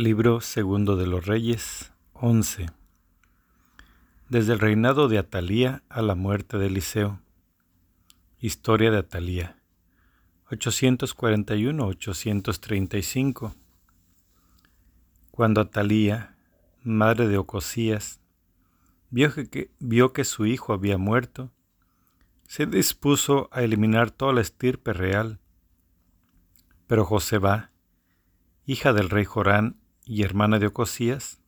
Libro segundo de los Reyes 11 Desde el reinado de Atalía a la muerte de Eliseo. Historia de Atalía. 841-835 Cuando Atalía, madre de Ocosías, vio que, vio que su hijo había muerto, se dispuso a eliminar toda la estirpe real. Pero Joseba, hija del rey Jorán y hermana de Ocosías,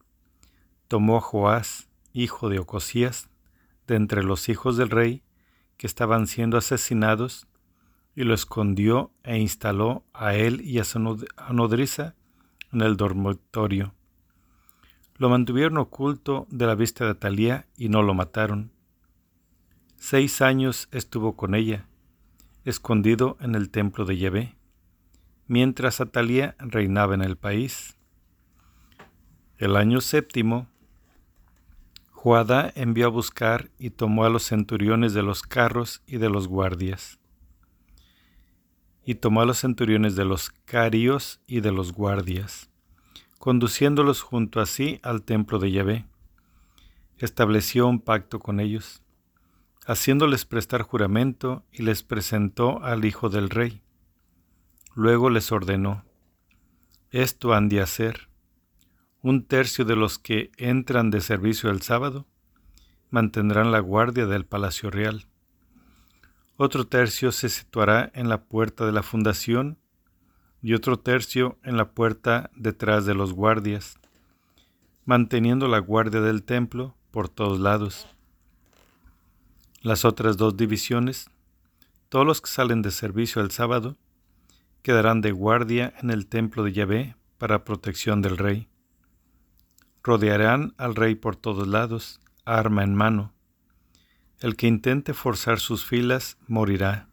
tomó a Joás, hijo de Ocosías, de entre los hijos del rey que estaban siendo asesinados, y lo escondió e instaló a él y a su nodriza en el dormitorio. Lo mantuvieron oculto de la vista de Atalía y no lo mataron. Seis años estuvo con ella, escondido en el templo de Yahvé mientras Atalía reinaba en el país. El año séptimo, Joadá envió a buscar y tomó a los centuriones de los carros y de los guardias. Y tomó a los centuriones de los carios y de los guardias, conduciéndolos junto a sí al templo de Yahvé. Estableció un pacto con ellos, haciéndoles prestar juramento y les presentó al hijo del rey Luego les ordenó, esto han de hacer. Un tercio de los que entran de servicio el sábado mantendrán la guardia del palacio real. Otro tercio se situará en la puerta de la fundación y otro tercio en la puerta detrás de los guardias, manteniendo la guardia del templo por todos lados. Las otras dos divisiones, todos los que salen de servicio el sábado, quedarán de guardia en el templo de Yahvé para protección del rey. Rodearán al rey por todos lados, arma en mano. El que intente forzar sus filas morirá.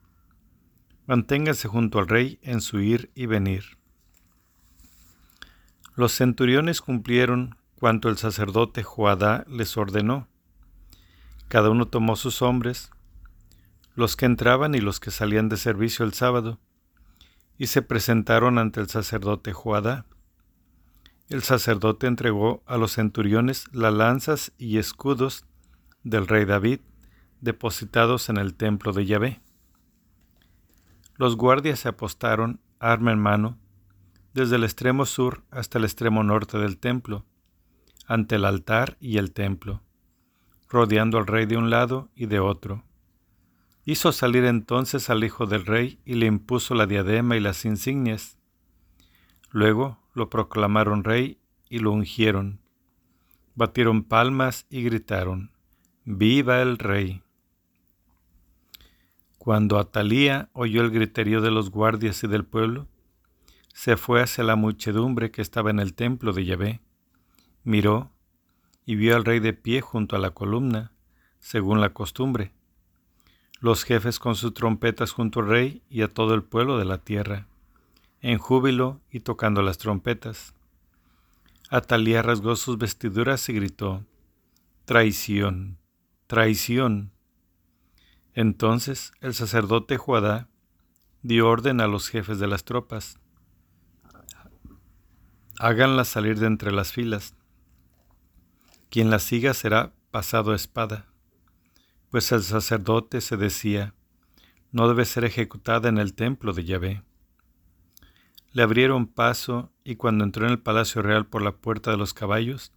Manténgase junto al rey en su ir y venir. Los centuriones cumplieron cuanto el sacerdote Joadá les ordenó. Cada uno tomó sus hombres, los que entraban y los que salían de servicio el sábado, y se presentaron ante el sacerdote Joadá. El sacerdote entregó a los centuriones las lanzas y escudos del rey David, depositados en el templo de Yahvé. Los guardias se apostaron, arma en mano, desde el extremo sur hasta el extremo norte del templo, ante el altar y el templo, rodeando al rey de un lado y de otro. Hizo salir entonces al hijo del rey y le impuso la diadema y las insignias. Luego lo proclamaron rey y lo ungieron. Batieron palmas y gritaron, Viva el rey. Cuando Atalía oyó el griterío de los guardias y del pueblo, se fue hacia la muchedumbre que estaba en el templo de Yahvé, miró y vio al rey de pie junto a la columna, según la costumbre los jefes con sus trompetas junto al rey y a todo el pueblo de la tierra, en júbilo y tocando las trompetas. Atalía rasgó sus vestiduras y gritó, Traición, traición. Entonces el sacerdote Juadá dio orden a los jefes de las tropas, háganla salir de entre las filas. Quien la siga será pasado a espada pues el sacerdote se decía, no debe ser ejecutada en el templo de Yahvé. Le abrieron paso y cuando entró en el palacio real por la puerta de los caballos,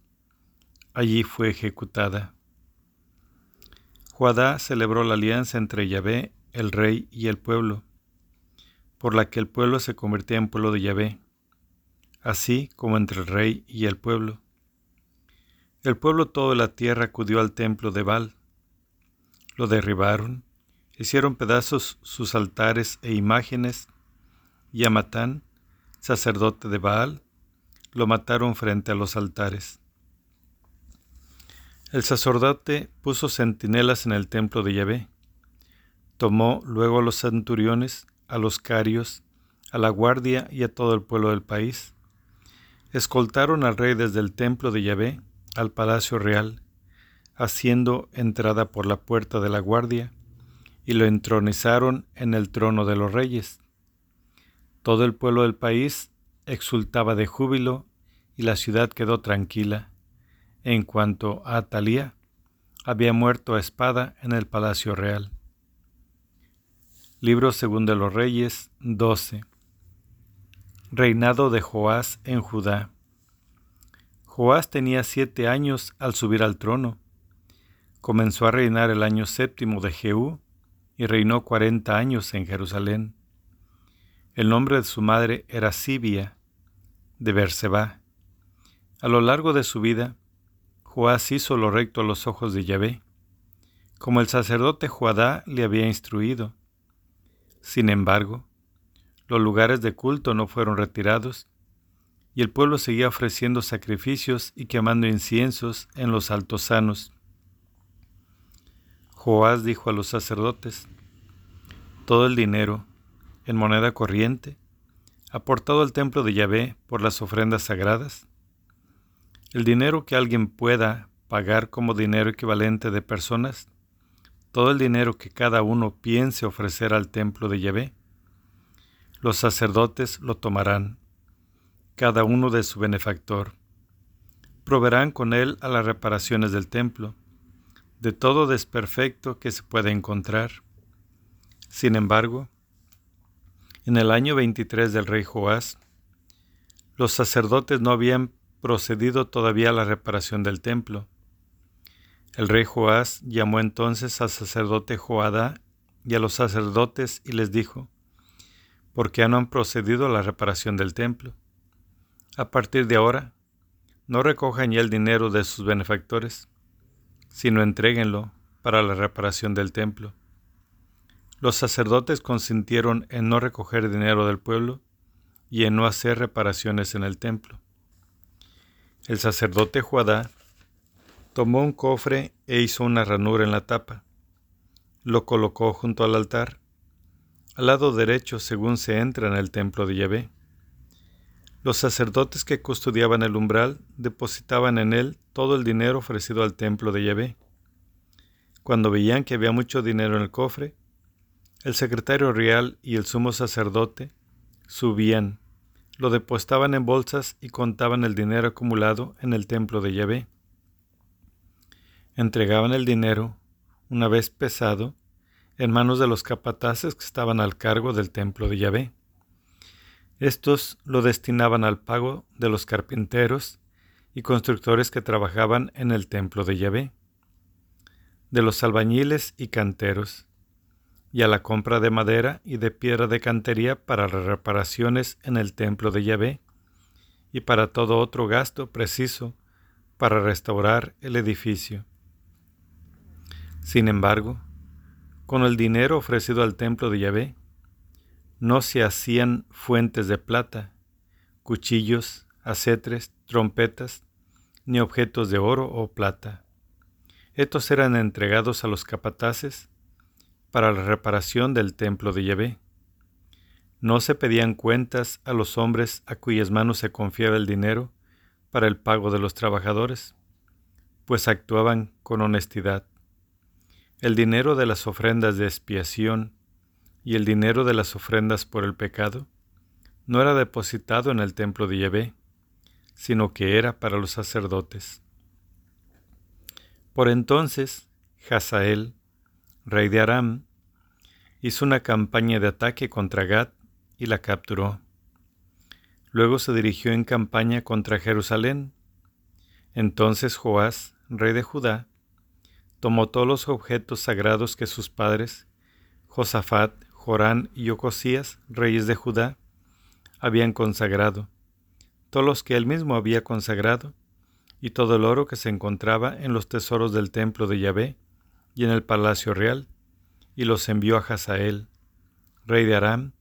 allí fue ejecutada. Juadá celebró la alianza entre Yahvé, el rey y el pueblo, por la que el pueblo se convertía en pueblo de Yahvé, así como entre el rey y el pueblo. El pueblo todo de la tierra acudió al templo de Baal, lo derribaron, hicieron pedazos sus altares e imágenes, y a Matán, sacerdote de Baal, lo mataron frente a los altares. El sacerdote puso centinelas en el templo de Yahvé. Tomó luego a los centuriones, a los carios, a la guardia y a todo el pueblo del país. Escoltaron al rey desde el templo de Yahvé al palacio real haciendo entrada por la puerta de la guardia, y lo entronizaron en el trono de los reyes. Todo el pueblo del país exultaba de júbilo y la ciudad quedó tranquila. En cuanto a Atalía, había muerto a espada en el palacio real. Libro segundo de los Reyes 12. Reinado de Joás en Judá. Joás tenía siete años al subir al trono. Comenzó a reinar el año séptimo de Jehú y reinó cuarenta años en Jerusalén. El nombre de su madre era Sibia, de Berseba. A lo largo de su vida, Joás hizo lo recto a los ojos de Yahvé, como el sacerdote Joadá le había instruido. Sin embargo, los lugares de culto no fueron retirados, y el pueblo seguía ofreciendo sacrificios y quemando inciensos en los altosanos. Joás dijo a los sacerdotes, todo el dinero, en moneda corriente, aportado al templo de Yahvé por las ofrendas sagradas, el dinero que alguien pueda pagar como dinero equivalente de personas, todo el dinero que cada uno piense ofrecer al templo de Yahvé, los sacerdotes lo tomarán, cada uno de su benefactor. Proveerán con él a las reparaciones del templo, de todo desperfecto que se pueda encontrar. Sin embargo, en el año 23 del rey Joás, los sacerdotes no habían procedido todavía a la reparación del templo. El rey Joás llamó entonces al sacerdote Joadá y a los sacerdotes y les dijo, ¿por qué no han procedido a la reparación del templo? A partir de ahora, no recojan ya el dinero de sus benefactores, sino entréguenlo para la reparación del templo. Los sacerdotes consintieron en no recoger dinero del pueblo y en no hacer reparaciones en el templo. El sacerdote Juadá tomó un cofre e hizo una ranura en la tapa. Lo colocó junto al altar, al lado derecho según se entra en el templo de Yahvé. Los sacerdotes que custodiaban el umbral depositaban en él todo el dinero ofrecido al templo de Yahvé. Cuando veían que había mucho dinero en el cofre, el secretario real y el sumo sacerdote subían, lo depositaban en bolsas y contaban el dinero acumulado en el templo de Yahvé. Entregaban el dinero, una vez pesado, en manos de los capataces que estaban al cargo del templo de Yahvé. Estos lo destinaban al pago de los carpinteros y constructores que trabajaban en el templo de Yahvé, de los albañiles y canteros, y a la compra de madera y de piedra de cantería para las reparaciones en el templo de Yahvé, y para todo otro gasto preciso para restaurar el edificio. Sin embargo, con el dinero ofrecido al templo de Yahvé, no se hacían fuentes de plata, cuchillos, acetres, trompetas, ni objetos de oro o plata. Estos eran entregados a los capataces para la reparación del templo de Yahvé. No se pedían cuentas a los hombres a cuyas manos se confiaba el dinero para el pago de los trabajadores, pues actuaban con honestidad. El dinero de las ofrendas de expiación y el dinero de las ofrendas por el pecado no era depositado en el templo de Yahvé, sino que era para los sacerdotes. Por entonces, Hazael, rey de Aram, hizo una campaña de ataque contra Gad y la capturó. Luego se dirigió en campaña contra Jerusalén. Entonces Joás, rey de Judá, tomó todos los objetos sagrados que sus padres, Josafat, Jorán y Ocosías, reyes de Judá, habían consagrado, todos los que él mismo había consagrado, y todo el oro que se encontraba en los tesoros del templo de Yahvé y en el palacio real, y los envió a Hazael, rey de Aram,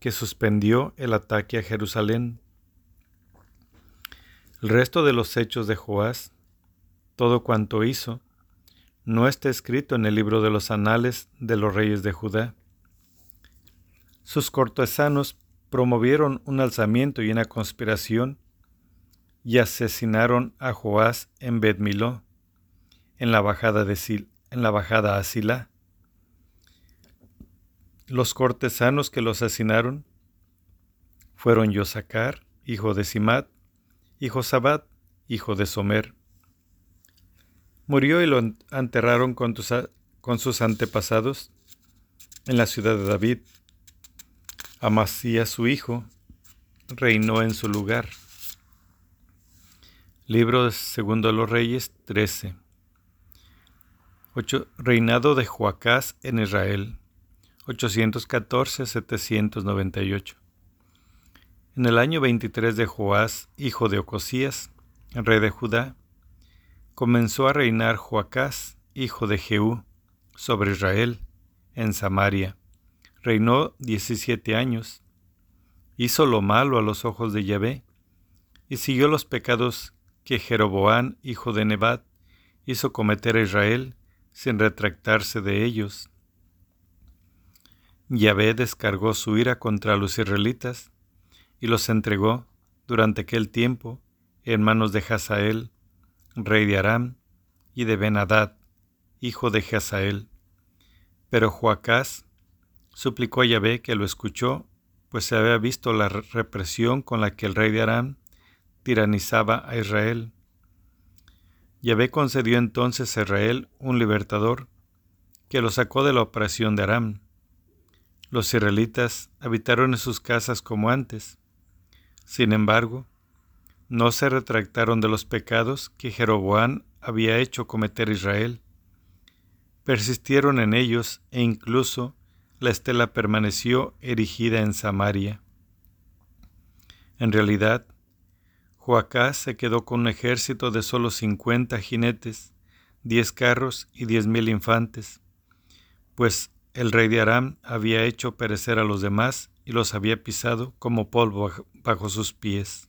que suspendió el ataque a Jerusalén. El resto de los hechos de Joás, todo cuanto hizo, no está escrito en el libro de los anales de los reyes de Judá. Sus cortesanos promovieron un alzamiento y una conspiración y asesinaron a Joás en Bedmiló, en la bajada de Sil, en la bajada a Sila. Los cortesanos que lo asesinaron fueron Yosacar, hijo de Simat, y Josabat, hijo de Somer. Murió y lo enterraron con, con sus antepasados en la ciudad de David. Amasías su hijo reinó en su lugar. Libro Segundo de los Reyes 13. Reinado de Joacás en Israel 814-798. En el año 23 de Joás, hijo de Ocosías, rey de Judá, comenzó a reinar Joacás, hijo de Jehú, sobre Israel, en Samaria. Reinó 17 años. Hizo lo malo a los ojos de Yahvé y siguió los pecados que Jeroboán, hijo de Nebat, hizo cometer a Israel sin retractarse de ellos. Yahvé descargó su ira contra los israelitas y los entregó durante aquel tiempo en manos de Hazael, rey de Aram, y de Benadad, hijo de Hazael. Pero Joacás suplicó a Yahvé que lo escuchó, pues se había visto la represión con la que el rey de Aram tiranizaba a Israel. Yahvé concedió entonces a Israel un libertador que lo sacó de la opresión de Aram. Los israelitas habitaron en sus casas como antes. Sin embargo, no se retractaron de los pecados que Jeroboán había hecho cometer Israel. Persistieron en ellos e incluso la estela permaneció erigida en Samaria. En realidad, Joacás se quedó con un ejército de solo cincuenta jinetes, diez carros y diez mil infantes, pues el rey de Aram había hecho perecer a los demás y los había pisado como polvo bajo sus pies.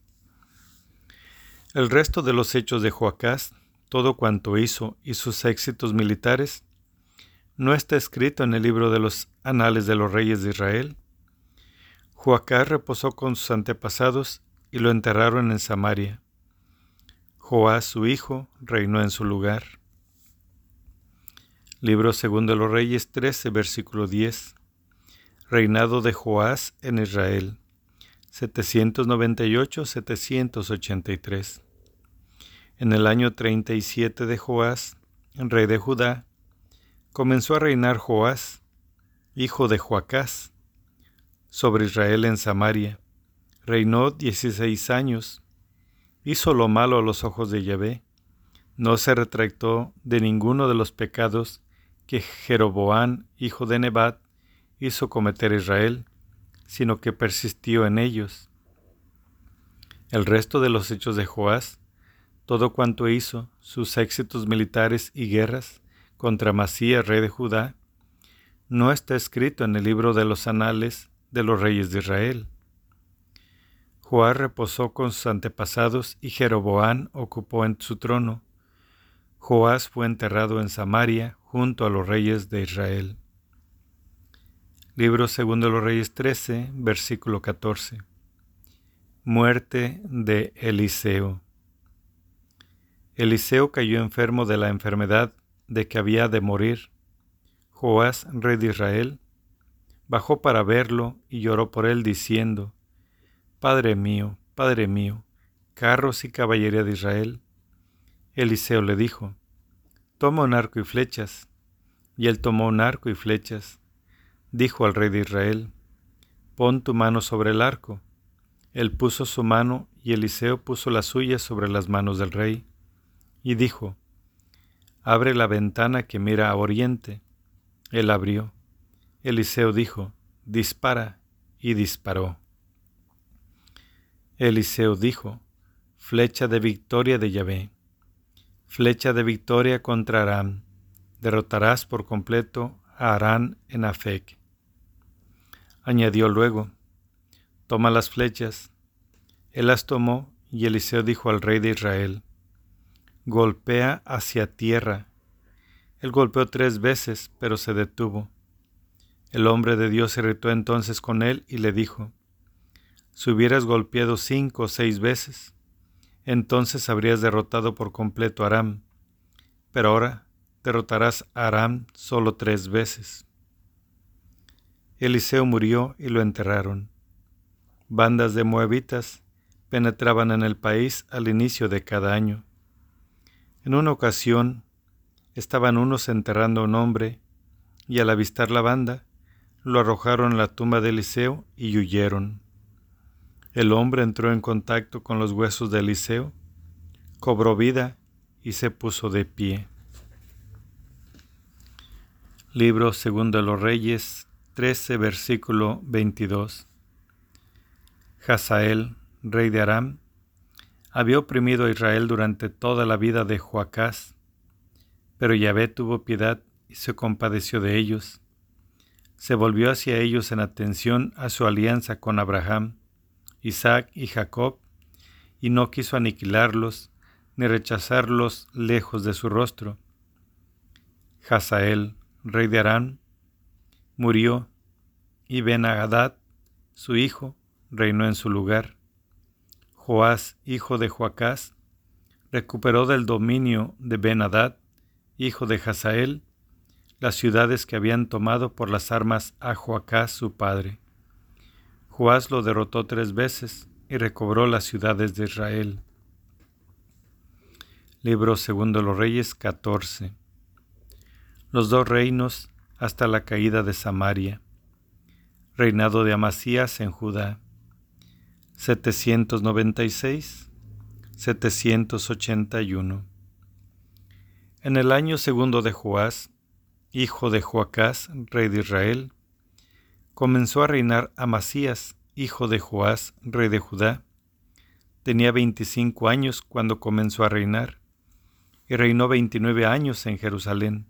El resto de los hechos de Joacás, todo cuanto hizo y sus éxitos militares, no está escrito en el libro de los anales de los reyes de Israel. Joacás reposó con sus antepasados y lo enterraron en Samaria. Joás, su hijo, reinó en su lugar. Libro segundo de los Reyes 13, versículo 10. Reinado de Joás en Israel, 798-783. En el año 37 de Joás, rey de Judá, comenzó a reinar Joás, hijo de Joacás, sobre Israel en Samaria Reinó dieciséis años, hizo lo malo a los ojos de Yahvé, no se retractó de ninguno de los pecados que Jeroboán, hijo de Nebat, hizo cometer Israel, sino que persistió en ellos. El resto de los hechos de Joás, todo cuanto hizo, sus éxitos militares y guerras contra Masías, rey de Judá, no está escrito en el libro de los anales de los reyes de Israel. Joás reposó con sus antepasados y Jeroboán ocupó en su trono. Joás fue enterrado en Samaria junto a los reyes de Israel. Libro segundo de los Reyes 13, versículo 14. Muerte de Eliseo. Eliseo cayó enfermo de la enfermedad de que había de morir. Joás, rey de Israel, bajó para verlo y lloró por él diciendo, Padre mío, Padre mío, carros y caballería de Israel. Eliseo le dijo, Toma un arco y flechas. Y él tomó un arco y flechas. Dijo al rey de Israel, Pon tu mano sobre el arco. Él puso su mano y Eliseo puso la suya sobre las manos del rey. Y dijo, Abre la ventana que mira a oriente. Él abrió. Eliseo dijo, Dispara. Y disparó. Eliseo dijo, Flecha de victoria de Yahvé, flecha de victoria contra Aram, derrotarás por completo a Arán en Afec. Añadió luego, Toma las flechas. Él las tomó y Eliseo dijo al rey de Israel, Golpea hacia tierra. Él golpeó tres veces, pero se detuvo. El hombre de Dios se irritó entonces con él y le dijo, si hubieras golpeado cinco o seis veces, entonces habrías derrotado por completo a Aram, pero ahora derrotarás a Aram solo tres veces. Eliseo murió y lo enterraron. Bandas de moabitas penetraban en el país al inicio de cada año. En una ocasión estaban unos enterrando a un hombre y al avistar la banda lo arrojaron a la tumba de Eliseo y huyeron. El hombre entró en contacto con los huesos de Eliseo, cobró vida y se puso de pie. Libro segundo de los Reyes 13 versículo 22. Hazael, rey de Aram, había oprimido a Israel durante toda la vida de Joacás, pero Yahvé tuvo piedad y se compadeció de ellos. Se volvió hacia ellos en atención a su alianza con Abraham, Isaac y Jacob, y no quiso aniquilarlos ni rechazarlos lejos de su rostro. Hazael, rey de Arán, murió, y ben su hijo, reinó en su lugar. Joás, hijo de Joacás, recuperó del dominio de ben hijo de Hazael, las ciudades que habían tomado por las armas a Joacás su padre. Joás lo derrotó tres veces y recobró las ciudades de Israel. Libro segundo los Reyes 14. Los dos reinos hasta la caída de Samaria. Reinado de Amasías en Judá. 796 781. En el año segundo de Joás, hijo de Joacás, rey de Israel, comenzó a reinar Amasías, hijo de Joás, rey de Judá. Tenía veinticinco años cuando comenzó a reinar, y reinó veintinueve años en Jerusalén.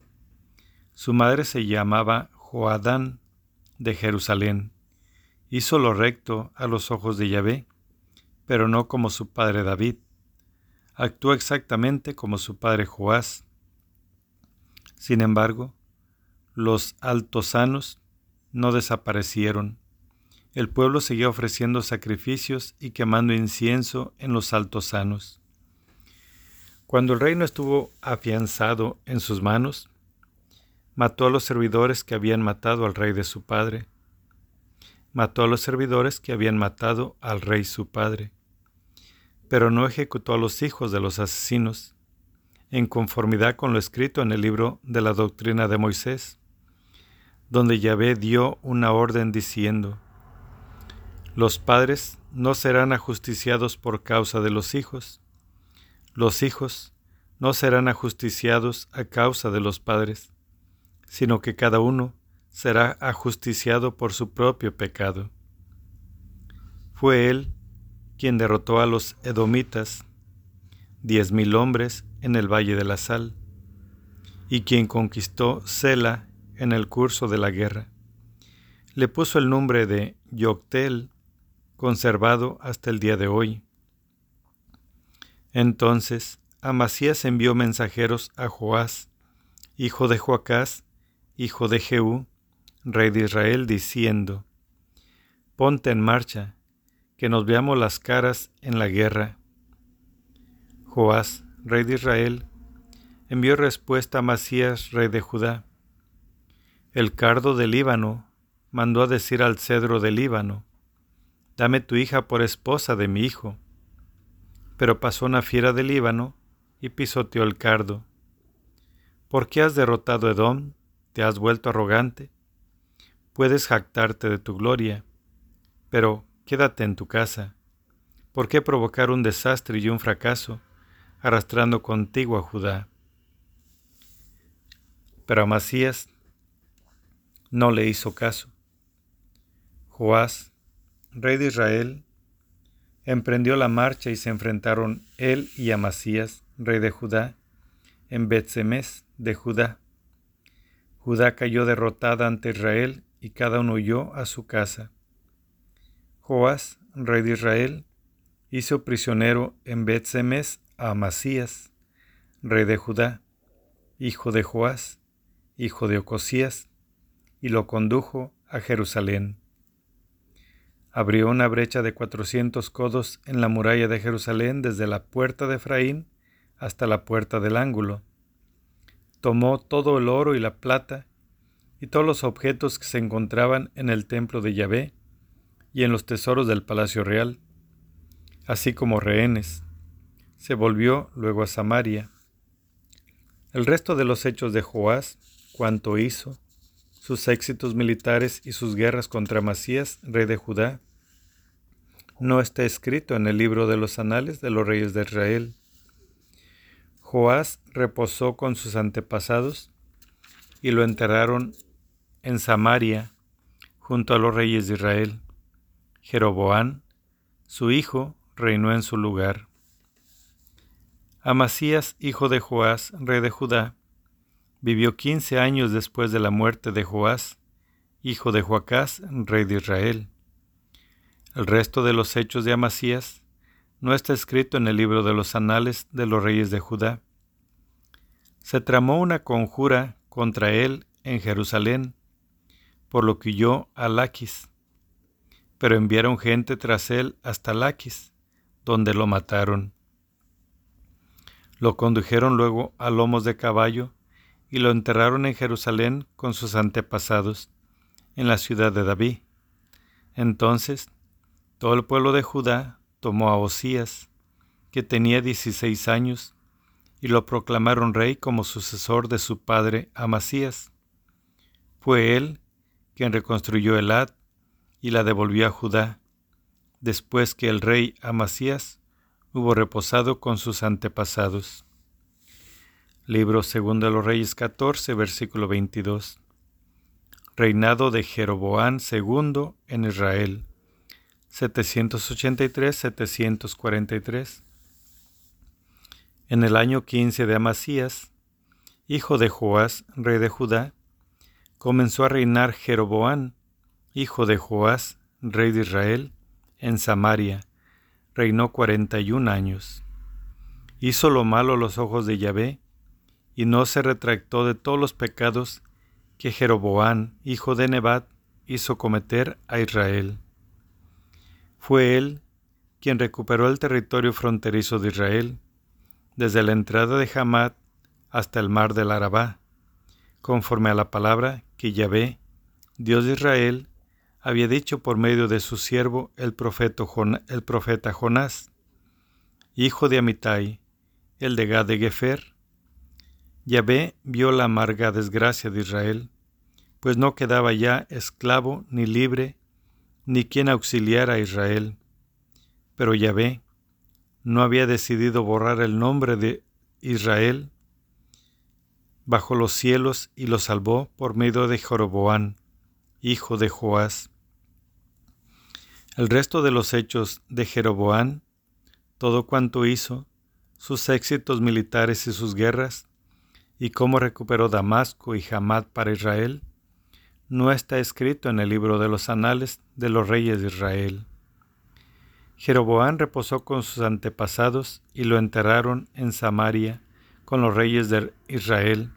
Su madre se llamaba Joadán de Jerusalén. Hizo lo recto a los ojos de Yahvé, pero no como su padre David. Actuó exactamente como su padre Joás. Sin embargo, los altosanos no desaparecieron. El pueblo seguía ofreciendo sacrificios y quemando incienso en los altosanos. Cuando el reino estuvo afianzado en sus manos, mató a los servidores que habían matado al rey de su padre. Mató a los servidores que habían matado al rey su padre. Pero no ejecutó a los hijos de los asesinos, en conformidad con lo escrito en el libro de la doctrina de Moisés donde Yahvé dio una orden diciendo, Los padres no serán ajusticiados por causa de los hijos, los hijos no serán ajusticiados a causa de los padres, sino que cada uno será ajusticiado por su propio pecado. Fue él quien derrotó a los edomitas, diez mil hombres en el Valle de la Sal, y quien conquistó Sela en el curso de la guerra. Le puso el nombre de Yoctel, conservado hasta el día de hoy. Entonces Amasías envió mensajeros a Joás, hijo de Joacás, hijo de Jehú, rey de Israel, diciendo, Ponte en marcha, que nos veamos las caras en la guerra. Joás, rey de Israel, envió respuesta a Amasías, rey de Judá, el cardo del Líbano mandó a decir al cedro del Líbano, Dame tu hija por esposa de mi hijo. Pero pasó una fiera del Líbano y pisoteó el cardo. ¿Por qué has derrotado Edom? ¿Te has vuelto arrogante? Puedes jactarte de tu gloria, pero quédate en tu casa. ¿Por qué provocar un desastre y un fracaso, arrastrando contigo a Judá? Pero Amasías no le hizo caso. Joás, rey de Israel, emprendió la marcha y se enfrentaron él y Amasías, rey de Judá, en Betsemes de Judá. Judá cayó derrotada ante Israel y cada uno huyó a su casa. Joás, rey de Israel, hizo prisionero en Betsemes a Amasías, rey de Judá, hijo de Joás, hijo de Ocosías, y lo condujo a Jerusalén. Abrió una brecha de cuatrocientos codos en la muralla de Jerusalén desde la puerta de Efraín hasta la puerta del ángulo. Tomó todo el oro y la plata y todos los objetos que se encontraban en el templo de Yahvé y en los tesoros del palacio real. así como rehenes. Se volvió luego a Samaria. El resto de los hechos de Joás, cuanto hizo, sus éxitos militares y sus guerras contra Masías, rey de Judá, no está escrito en el libro de los anales de los reyes de Israel. Joás reposó con sus antepasados y lo enterraron en Samaria junto a los reyes de Israel. Jeroboán, su hijo, reinó en su lugar. Amasías, hijo de Joás, rey de Judá, vivió quince años después de la muerte de Joás, hijo de Joacás, rey de Israel. El resto de los hechos de Amasías no está escrito en el libro de los anales de los reyes de Judá. Se tramó una conjura contra él en Jerusalén, por lo que huyó a Laquis, pero enviaron gente tras él hasta Laquis, donde lo mataron. Lo condujeron luego a lomos de caballo y lo enterraron en Jerusalén con sus antepasados, en la ciudad de David. Entonces todo el pueblo de Judá tomó a Osías, que tenía dieciséis años, y lo proclamaron rey como sucesor de su padre Amasías. Fue él quien reconstruyó Elad y la devolvió a Judá, después que el rey Amasías hubo reposado con sus antepasados. Libro segundo de los Reyes 14, versículo 22. Reinado de Jeroboán II en Israel. 783-743. En el año 15 de Amasías, hijo de Joás, rey de Judá, comenzó a reinar Jeroboán, hijo de Joás, rey de Israel, en Samaria. Reinó cuarenta y un años. Hizo lo malo a los ojos de Yahvé, y no se retractó de todos los pecados que Jeroboán, hijo de Nebat, hizo cometer a Israel. Fue él quien recuperó el territorio fronterizo de Israel, desde la entrada de Hamad hasta el mar del Arabá, conforme a la palabra que Yahvé, Dios de Israel, había dicho por medio de su siervo el profeta, el profeta Jonás, hijo de Amitai, el de Gad de Gefer. Yahvé vio la amarga desgracia de Israel, pues no quedaba ya esclavo ni libre ni quien auxiliara a Israel. Pero Yahvé no había decidido borrar el nombre de Israel bajo los cielos y lo salvó por medio de Joroboán, hijo de Joás. El resto de los hechos de Jeroboán, todo cuanto hizo, sus éxitos militares y sus guerras, y cómo recuperó Damasco y Hamad para Israel, no está escrito en el libro de los anales de los reyes de Israel. Jeroboán reposó con sus antepasados y lo enterraron en Samaria con los reyes de Israel.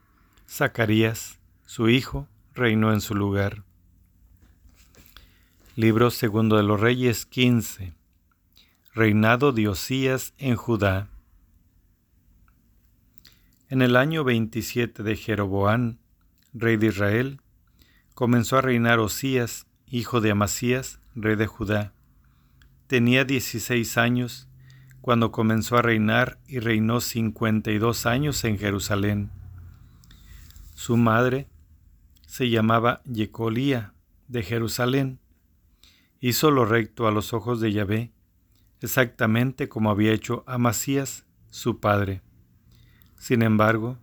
Zacarías, su hijo, reinó en su lugar. Libro segundo de los Reyes 15. Reinado de Osías en Judá. En el año 27 de Jeroboán, rey de Israel, comenzó a reinar Osías, hijo de Amasías, rey de Judá. Tenía dieciséis años cuando comenzó a reinar y reinó cincuenta y dos años en Jerusalén. Su madre se llamaba Yecolía de Jerusalén. Hizo lo recto a los ojos de Yahvé, exactamente como había hecho Amasías, su padre. Sin embargo,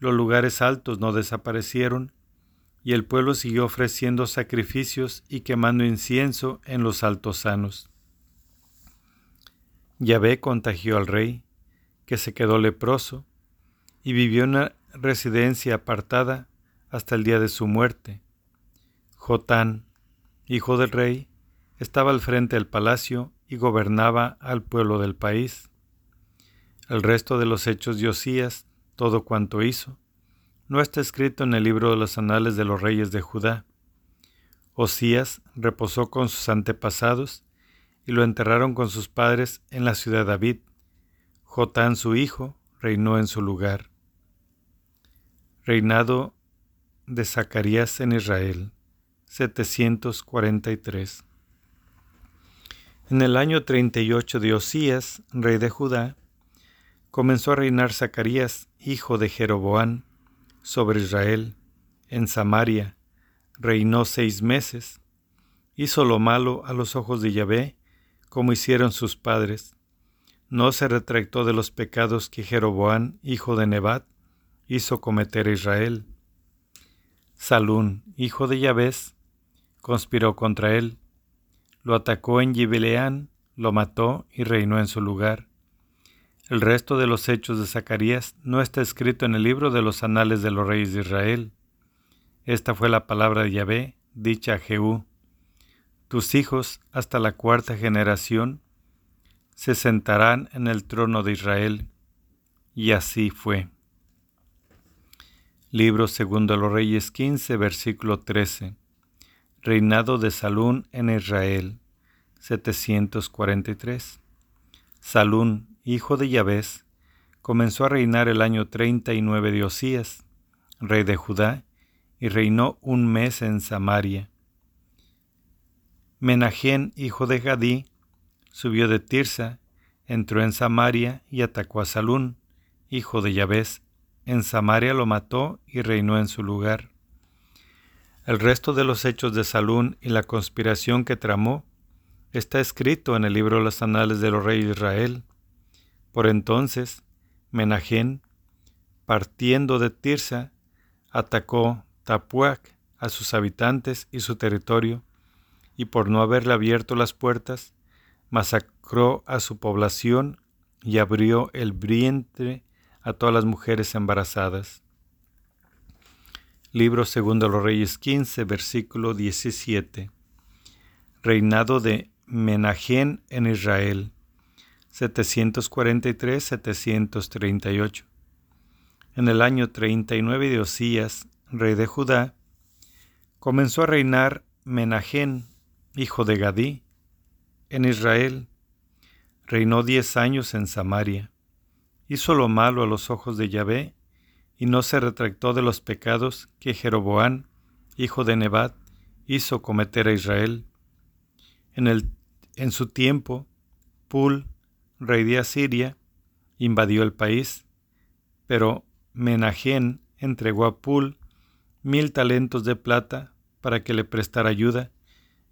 los lugares altos no desaparecieron y el pueblo siguió ofreciendo sacrificios y quemando incienso en los altos sanos. Yahvé contagió al rey, que se quedó leproso, y vivió en una residencia apartada hasta el día de su muerte. Jotán, hijo del rey, estaba al frente del palacio y gobernaba al pueblo del país. El resto de los hechos de Osías, todo cuanto hizo, no está escrito en el libro de los anales de los reyes de Judá. Osías reposó con sus antepasados y lo enterraron con sus padres en la ciudad de David. Jotán su hijo reinó en su lugar. Reinado de Zacarías en Israel, 743. En el año 38 de Osías, rey de Judá, comenzó a reinar Zacarías, hijo de Jeroboán, sobre Israel, en Samaria. Reinó seis meses. Hizo lo malo a los ojos de Yahvé, como hicieron sus padres. No se retractó de los pecados que Jeroboán, hijo de Nebat, hizo cometer a Israel. Salún, hijo de Yahvés, conspiró contra él. Lo atacó en Gibeleán, lo mató y reinó en su lugar. El resto de los hechos de Zacarías no está escrito en el libro de los anales de los reyes de Israel. Esta fue la palabra de Yahvé, dicha a Jehú. Tus hijos, hasta la cuarta generación, se sentarán en el trono de Israel. Y así fue. Libro segundo de los Reyes 15, versículo 13. Reinado de Salún en Israel, 743. Salún, hijo de Yahvés, comenzó a reinar el año 39 de Osías, rey de Judá, y reinó un mes en Samaria. Menajén, hijo de Gadí, subió de Tirsa, entró en Samaria y atacó a Salún, hijo de Yahvés. En Samaria lo mató y reinó en su lugar. El resto de los hechos de Salún y la conspiración que tramó está escrito en el libro de los anales de los reyes de Israel. Por entonces, Menajén, partiendo de Tirsa, atacó Tapuac a sus habitantes y su territorio, y por no haberle abierto las puertas, masacró a su población y abrió el vientre a todas las mujeres embarazadas. Libro segundo de los Reyes 15, versículo 17. Reinado de Menajén en Israel. 743-738. En el año 39 de Osías, rey de Judá, comenzó a reinar Menajén, hijo de Gadí, en Israel. Reinó diez años en Samaria. Hizo lo malo a los ojos de Yahvé y no se retractó de los pecados que Jeroboán, hijo de Nebat, hizo cometer a Israel. En, el, en su tiempo, Pul, rey de Asiria, invadió el país, pero Menajén entregó a Pul mil talentos de plata para que le prestara ayuda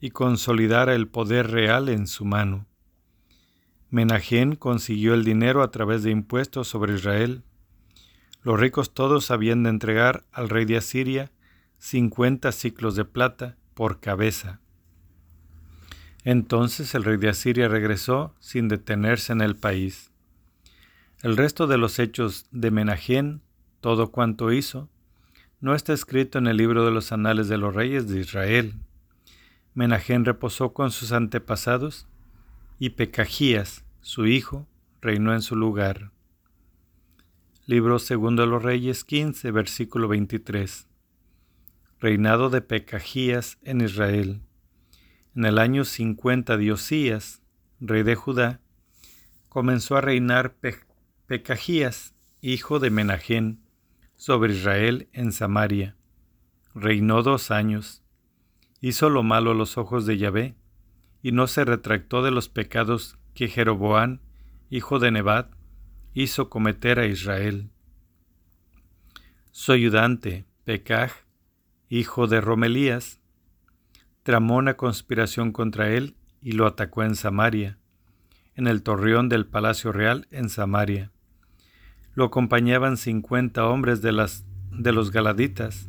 y consolidara el poder real en su mano. Menajén consiguió el dinero a través de impuestos sobre Israel. Los ricos todos habían de entregar al rey de Asiria cincuenta ciclos de plata por cabeza. Entonces el rey de Asiria regresó sin detenerse en el país. El resto de los hechos de Menajén, todo cuanto hizo, no está escrito en el libro de los anales de los reyes de Israel. Menajén reposó con sus antepasados y Pecajías, su hijo, reinó en su lugar. Libro segundo de los Reyes 15, versículo 23. Reinado de Pecajías en Israel. En el año 50 de Osías, rey de Judá, comenzó a reinar Pecajías, hijo de Menajén, sobre Israel en Samaria. Reinó dos años. Hizo lo malo a los ojos de Yahvé, y no se retractó de los pecados que Jeroboán, hijo de Nebat, hizo cometer a Israel. Su ayudante, Pecaj, hijo de Romelías, tramó una conspiración contra él y lo atacó en Samaria, en el torreón del palacio real en Samaria. Lo acompañaban cincuenta hombres de, las, de los Galaditas.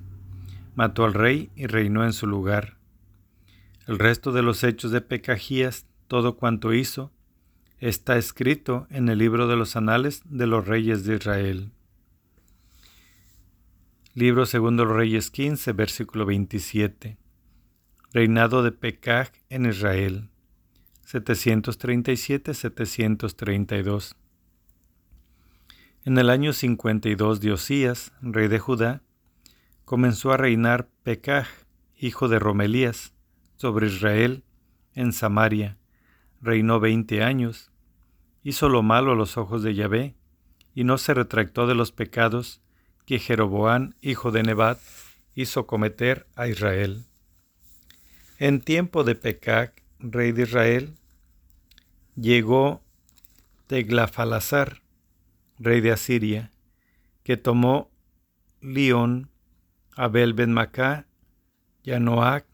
Mató al rey y reinó en su lugar. El resto de los hechos de Pecajías, todo cuanto hizo, está escrito en el libro de los anales de los reyes de Israel. Libro segundo los Reyes 15, versículo 27. Reinado de Pekaj en Israel, 737-732. En el año 52 de Osías, rey de Judá, comenzó a reinar Pekaj, hijo de Romelías, sobre Israel en Samaria. Reinó veinte años, hizo lo malo a los ojos de Yahvé, y no se retractó de los pecados que Jeroboán, hijo de Nebat, hizo cometer a Israel. En tiempo de Pecac, rey de Israel, llegó Teglafalazar, rey de Asiria, que tomó Lión, Abel ben Macá, Yanoac,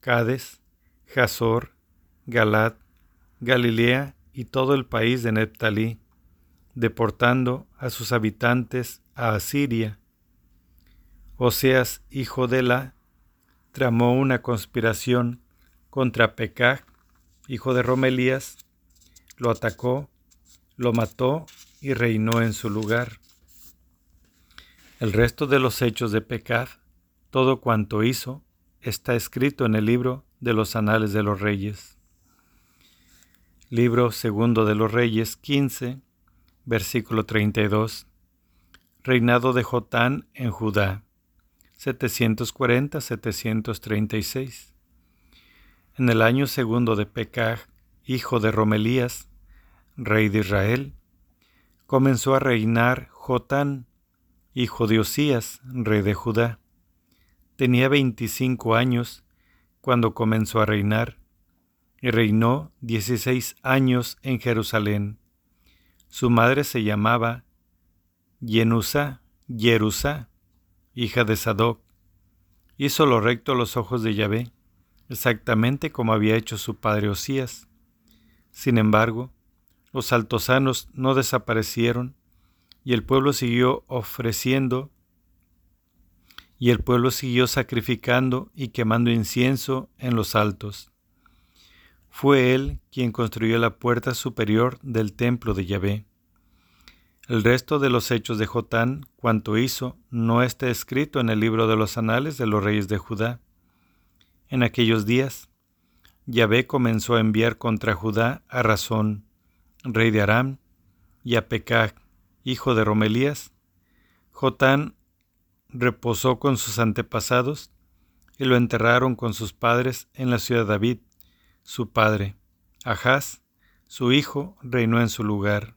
Cades, Jazor, Galad, Galilea y todo el país de Neptalí, deportando a sus habitantes a Asiria. Oseas, hijo de la, tramó una conspiración contra Pecah, hijo de Romelías, lo atacó, lo mató y reinó en su lugar. El resto de los hechos de Pecad, todo cuanto hizo, está escrito en el libro de los anales de los reyes. Libro segundo de los reyes 15, versículo 32. Reinado de Jotán en Judá, 740-736. En el año segundo de Pecah, hijo de Romelías, rey de Israel, comenzó a reinar Jotán, hijo de Osías, rey de Judá. Tenía veinticinco años cuando comenzó a reinar, y reinó dieciséis años en Jerusalén. Su madre se llamaba Yenusa, Jerusa, hija de Sadoc. Hizo lo recto a los ojos de Yahvé, exactamente como había hecho su padre Osías. Sin embargo, los altosanos no desaparecieron, y el pueblo siguió ofreciendo, y el pueblo siguió sacrificando y quemando incienso en los altos. Fue él quien construyó la puerta superior del templo de Yahvé. El resto de los hechos de Jotán, cuanto hizo, no está escrito en el libro de los anales de los reyes de Judá. En aquellos días, Yahvé comenzó a enviar contra Judá a Razón, rey de Aram, y a Pekah, hijo de Romelías. Jotán reposó con sus antepasados y lo enterraron con sus padres en la ciudad de David, su padre. Ahaz, su hijo, reinó en su lugar.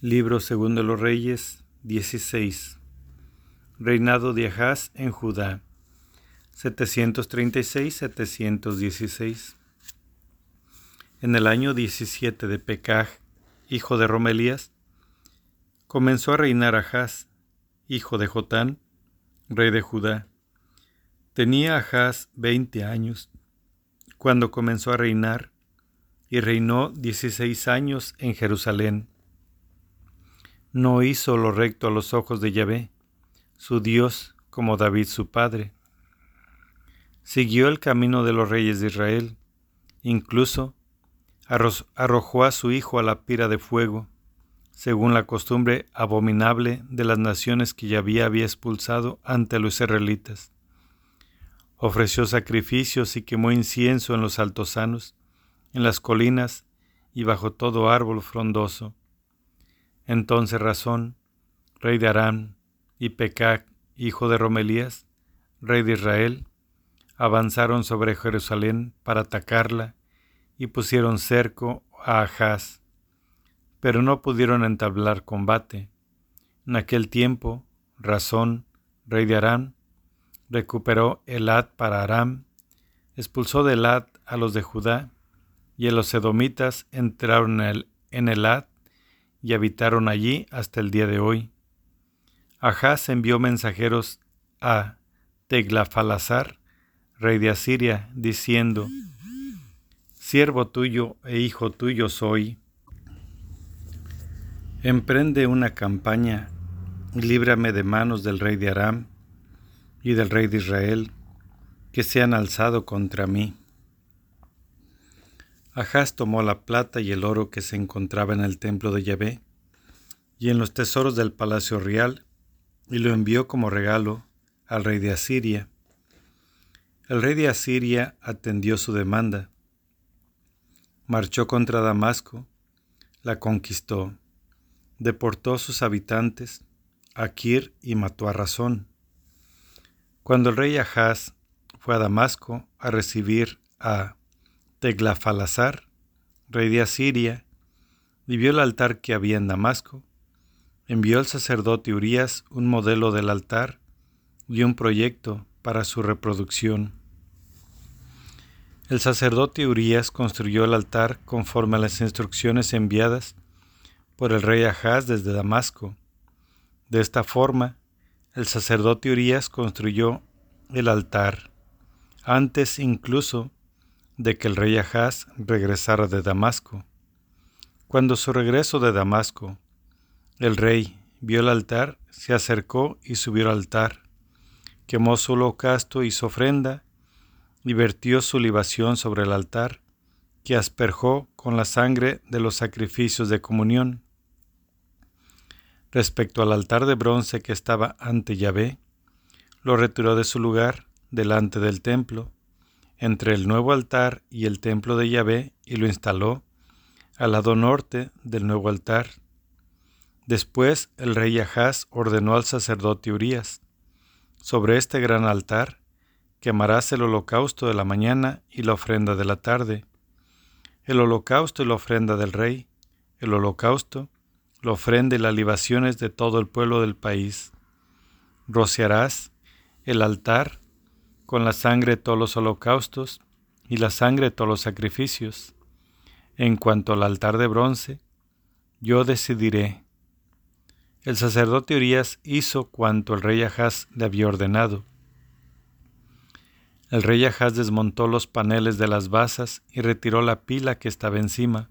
Libro segundo de los Reyes 16. Reinado de Ahaz en Judá 736-716. En el año 17 de Pecaj, hijo de Romelías, comenzó a reinar Ahaz, hijo de Jotán, rey de Judá. Tenía Ahaz veinte años cuando comenzó a reinar y reinó dieciséis años en Jerusalén. No hizo lo recto a los ojos de Yahvé, su Dios, como David su padre. Siguió el camino de los reyes de Israel, incluso arrojó a su hijo a la pira de fuego, según la costumbre abominable de las naciones que Yahvé había expulsado ante los israelitas. Ofreció sacrificios y quemó incienso en los altosanos, en las colinas y bajo todo árbol frondoso. Entonces Razón, rey de Aram, y Pecac, hijo de Romelías, rey de Israel, avanzaron sobre Jerusalén para atacarla y pusieron cerco a Ahaz, pero no pudieron entablar combate. En aquel tiempo, Razón, rey de Aram, recuperó Elad para Aram, expulsó de Elad a los de Judá, y los edomitas entraron en Elad y habitaron allí hasta el día de hoy. Ahaz envió mensajeros a Teglafalazar, rey de Asiria, diciendo, siervo tuyo e hijo tuyo soy. Emprende una campaña y líbrame de manos del rey de Aram y del rey de Israel, que se han alzado contra mí. Ahaz tomó la plata y el oro que se encontraba en el templo de Yahvé y en los tesoros del palacio real y lo envió como regalo al rey de Asiria. El rey de Asiria atendió su demanda marchó contra Damasco, la conquistó, deportó a sus habitantes a Kir y mató a Razón. Cuando el rey Ahaz fue a Damasco a recibir a Teglafalazar, rey de Asiria, vio el altar que había en Damasco, envió al sacerdote Urias un modelo del altar y un proyecto para su reproducción. El sacerdote Urías construyó el altar conforme a las instrucciones enviadas por el rey Ahaz desde Damasco. De esta forma, el sacerdote Urías construyó el altar antes incluso de que el rey Ahaz regresara de Damasco. Cuando su regreso de Damasco, el rey vio el altar, se acercó y subió al altar, quemó su holocausto y su ofrenda, y vertió su libación sobre el altar, que asperjó con la sangre de los sacrificios de comunión. Respecto al altar de bronce que estaba ante Yahvé, lo retiró de su lugar delante del templo, entre el nuevo altar y el templo de Yahvé, y lo instaló al lado norte del nuevo altar. Después el rey Ahaz ordenó al sacerdote Urías, sobre este gran altar quemarás el holocausto de la mañana y la ofrenda de la tarde, el holocausto y la ofrenda del rey, el holocausto, la ofrenda y las libaciones de todo el pueblo del país. Rociarás el altar con la sangre todos los holocaustos y la sangre todos los sacrificios. En cuanto al altar de bronce, yo decidiré. El sacerdote Urias hizo cuanto el rey Ahaz le había ordenado el rey Ahaz desmontó los paneles de las basas y retiró la pila que estaba encima.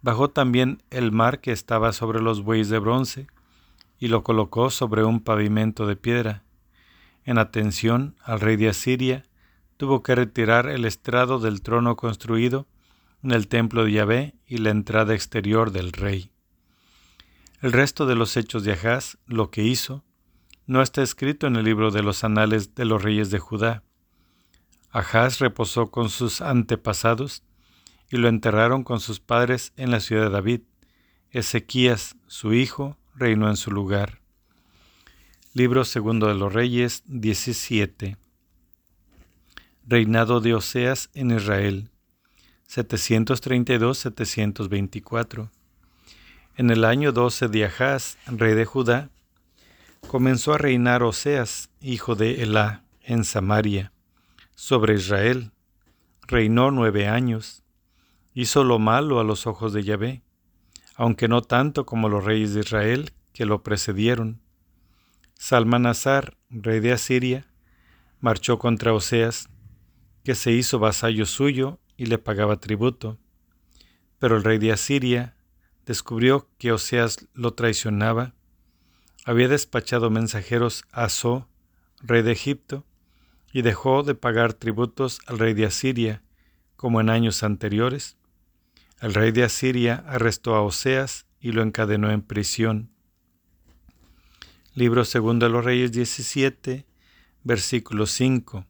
Bajó también el mar que estaba sobre los bueyes de bronce y lo colocó sobre un pavimento de piedra. En atención al rey de Asiria, tuvo que retirar el estrado del trono construido en el templo de Yahvé y la entrada exterior del rey. El resto de los hechos de Ahaz, lo que hizo, no está escrito en el libro de los anales de los reyes de Judá. Ahaz reposó con sus antepasados y lo enterraron con sus padres en la ciudad de David. Ezequías, su hijo, reinó en su lugar. Libro segundo de los Reyes 17. Reinado de Oseas en Israel 732-724. En el año 12 de Ahaz, rey de Judá, comenzó a reinar Oseas, hijo de Elá, en Samaria sobre Israel. Reinó nueve años. Hizo lo malo a los ojos de Yahvé, aunque no tanto como los reyes de Israel que lo precedieron. Salmanasar, rey de Asiria, marchó contra Oseas, que se hizo vasallo suyo y le pagaba tributo. Pero el rey de Asiria descubrió que Oseas lo traicionaba. Había despachado mensajeros a So, rey de Egipto, y dejó de pagar tributos al rey de Asiria, como en años anteriores. El rey de Asiria arrestó a Oseas y lo encadenó en prisión. Libro segundo de los Reyes 17, versículo 5.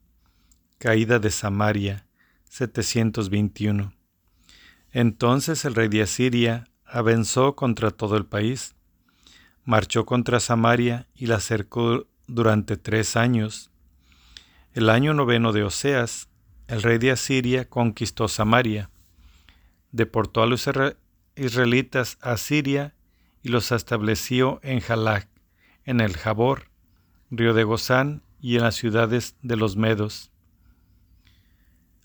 Caída de Samaria, 721. Entonces el rey de Asiria avanzó contra todo el país, marchó contra Samaria y la cercó durante tres años el año noveno de Oseas, el rey de Asiria conquistó Samaria, deportó a los israelitas a Siria y los estableció en Jalak, en el Jabor, río de Gozán y en las ciudades de los Medos.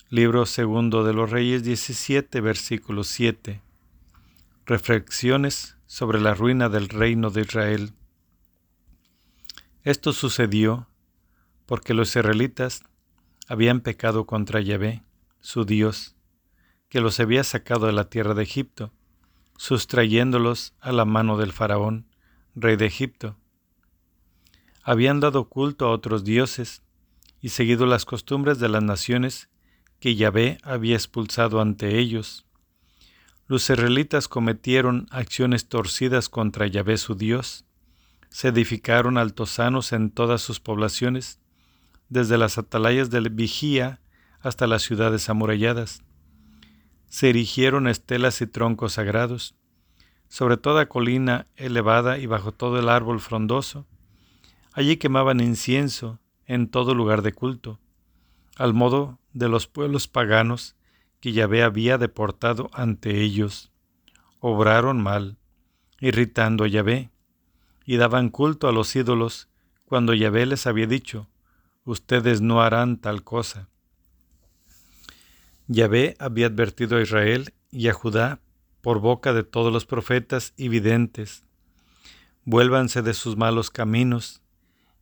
Libro segundo de los Reyes 17, versículo 7. Reflexiones sobre la ruina del reino de Israel. Esto sucedió porque los israelitas habían pecado contra Yahvé, su Dios, que los había sacado de la tierra de Egipto, sustrayéndolos a la mano del faraón, rey de Egipto. Habían dado culto a otros dioses y seguido las costumbres de las naciones que Yahvé había expulsado ante ellos. Los israelitas cometieron acciones torcidas contra Yahvé su Dios, se edificaron altosanos en todas sus poblaciones, desde las atalayas de vigía hasta las ciudades amuralladas. Se erigieron estelas y troncos sagrados, sobre toda colina elevada y bajo todo el árbol frondoso. Allí quemaban incienso en todo lugar de culto, al modo de los pueblos paganos que Yahvé había deportado ante ellos. Obraron mal, irritando a Yahvé, y daban culto a los ídolos cuando Yahvé les había dicho, ustedes no harán tal cosa. Yahvé había advertido a Israel y a Judá por boca de todos los profetas y videntes. Vuélvanse de sus malos caminos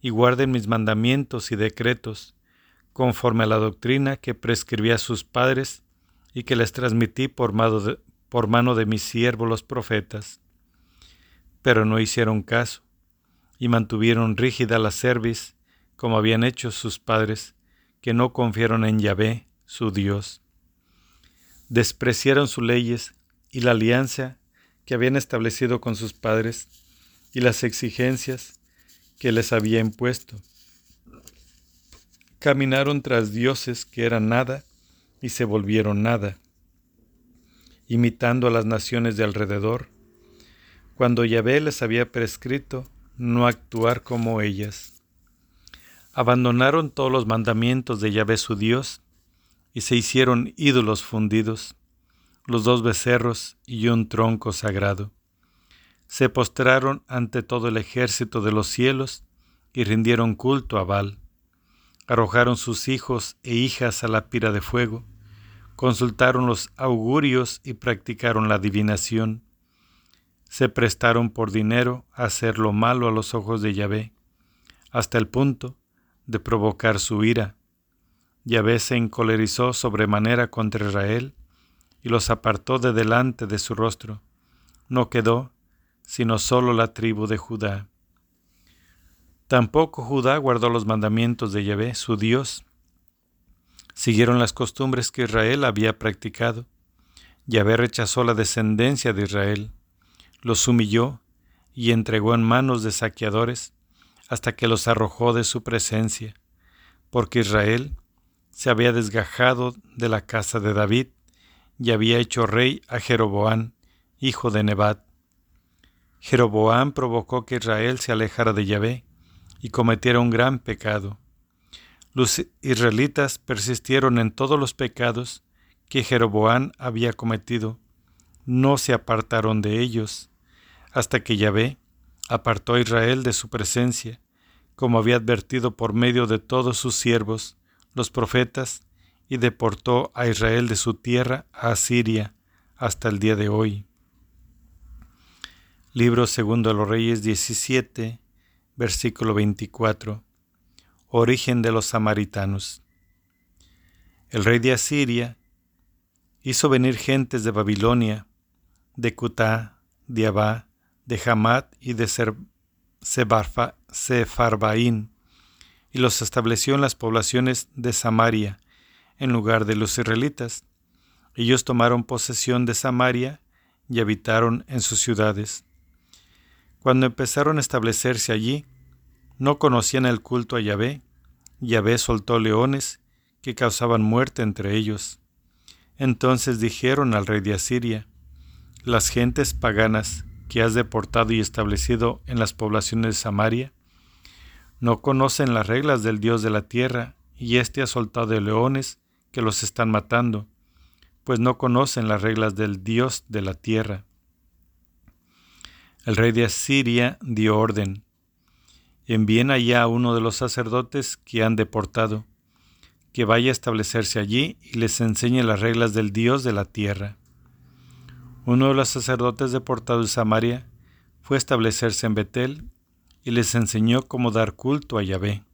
y guarden mis mandamientos y decretos, conforme a la doctrina que prescribí a sus padres y que les transmití por mano de, mis siervos los profetas. Pero no hicieron caso y mantuvieron rígida la cerviz, como habían hecho sus padres, que no confiaron en Yahvé, su Dios. Despreciaron sus leyes y la alianza que habían establecido con sus padres y las exigencias que les había impuesto. Caminaron tras dioses que eran nada y se volvieron nada, imitando a las naciones de alrededor, cuando Yahvé les había prescrito no actuar como ellas. Abandonaron todos los mandamientos de Yahvé su Dios y se hicieron ídolos fundidos, los dos becerros y un tronco sagrado. Se postraron ante todo el ejército de los cielos y rindieron culto a Baal. Arrojaron sus hijos e hijas a la pira de fuego, consultaron los augurios y practicaron la adivinación se prestaron por dinero a hacer lo malo a los ojos de Yahvé, hasta el punto de provocar su ira. Yahvé se encolerizó sobremanera contra Israel y los apartó de delante de su rostro. No quedó sino solo la tribu de Judá. Tampoco Judá guardó los mandamientos de Yahvé, su Dios. Siguieron las costumbres que Israel había practicado. Yahvé rechazó la descendencia de Israel los humilló y entregó en manos de saqueadores hasta que los arrojó de su presencia, porque Israel se había desgajado de la casa de David y había hecho rey a Jeroboán, hijo de Nebat. Jeroboán provocó que Israel se alejara de Yahvé y cometiera un gran pecado. Los israelitas persistieron en todos los pecados que Jeroboán había cometido, no se apartaron de ellos, hasta que Yahvé apartó a Israel de su presencia, como había advertido por medio de todos sus siervos, los profetas, y deportó a Israel de su tierra a Asiria hasta el día de hoy. Libro segundo de los Reyes 17, versículo 24. Origen de los samaritanos. El rey de Asiria hizo venir gentes de Babilonia, de Cutá, de Abá, de Hamad y de Sefarbaín, y los estableció en las poblaciones de Samaria, en lugar de los israelitas. Ellos tomaron posesión de Samaria y habitaron en sus ciudades. Cuando empezaron a establecerse allí, no conocían el culto a Yahvé. Yahvé soltó leones que causaban muerte entre ellos. Entonces dijeron al rey de Asiria, las gentes paganas que has deportado y establecido en las poblaciones de Samaria? No conocen las reglas del Dios de la tierra, y éste ha soltado leones que los están matando, pues no conocen las reglas del Dios de la tierra. El rey de Asiria dio orden, envíen allá a uno de los sacerdotes que han deportado, que vaya a establecerse allí y les enseñe las reglas del Dios de la tierra. Uno de los sacerdotes deportados de Samaria fue a establecerse en Betel y les enseñó cómo dar culto a Yahvé.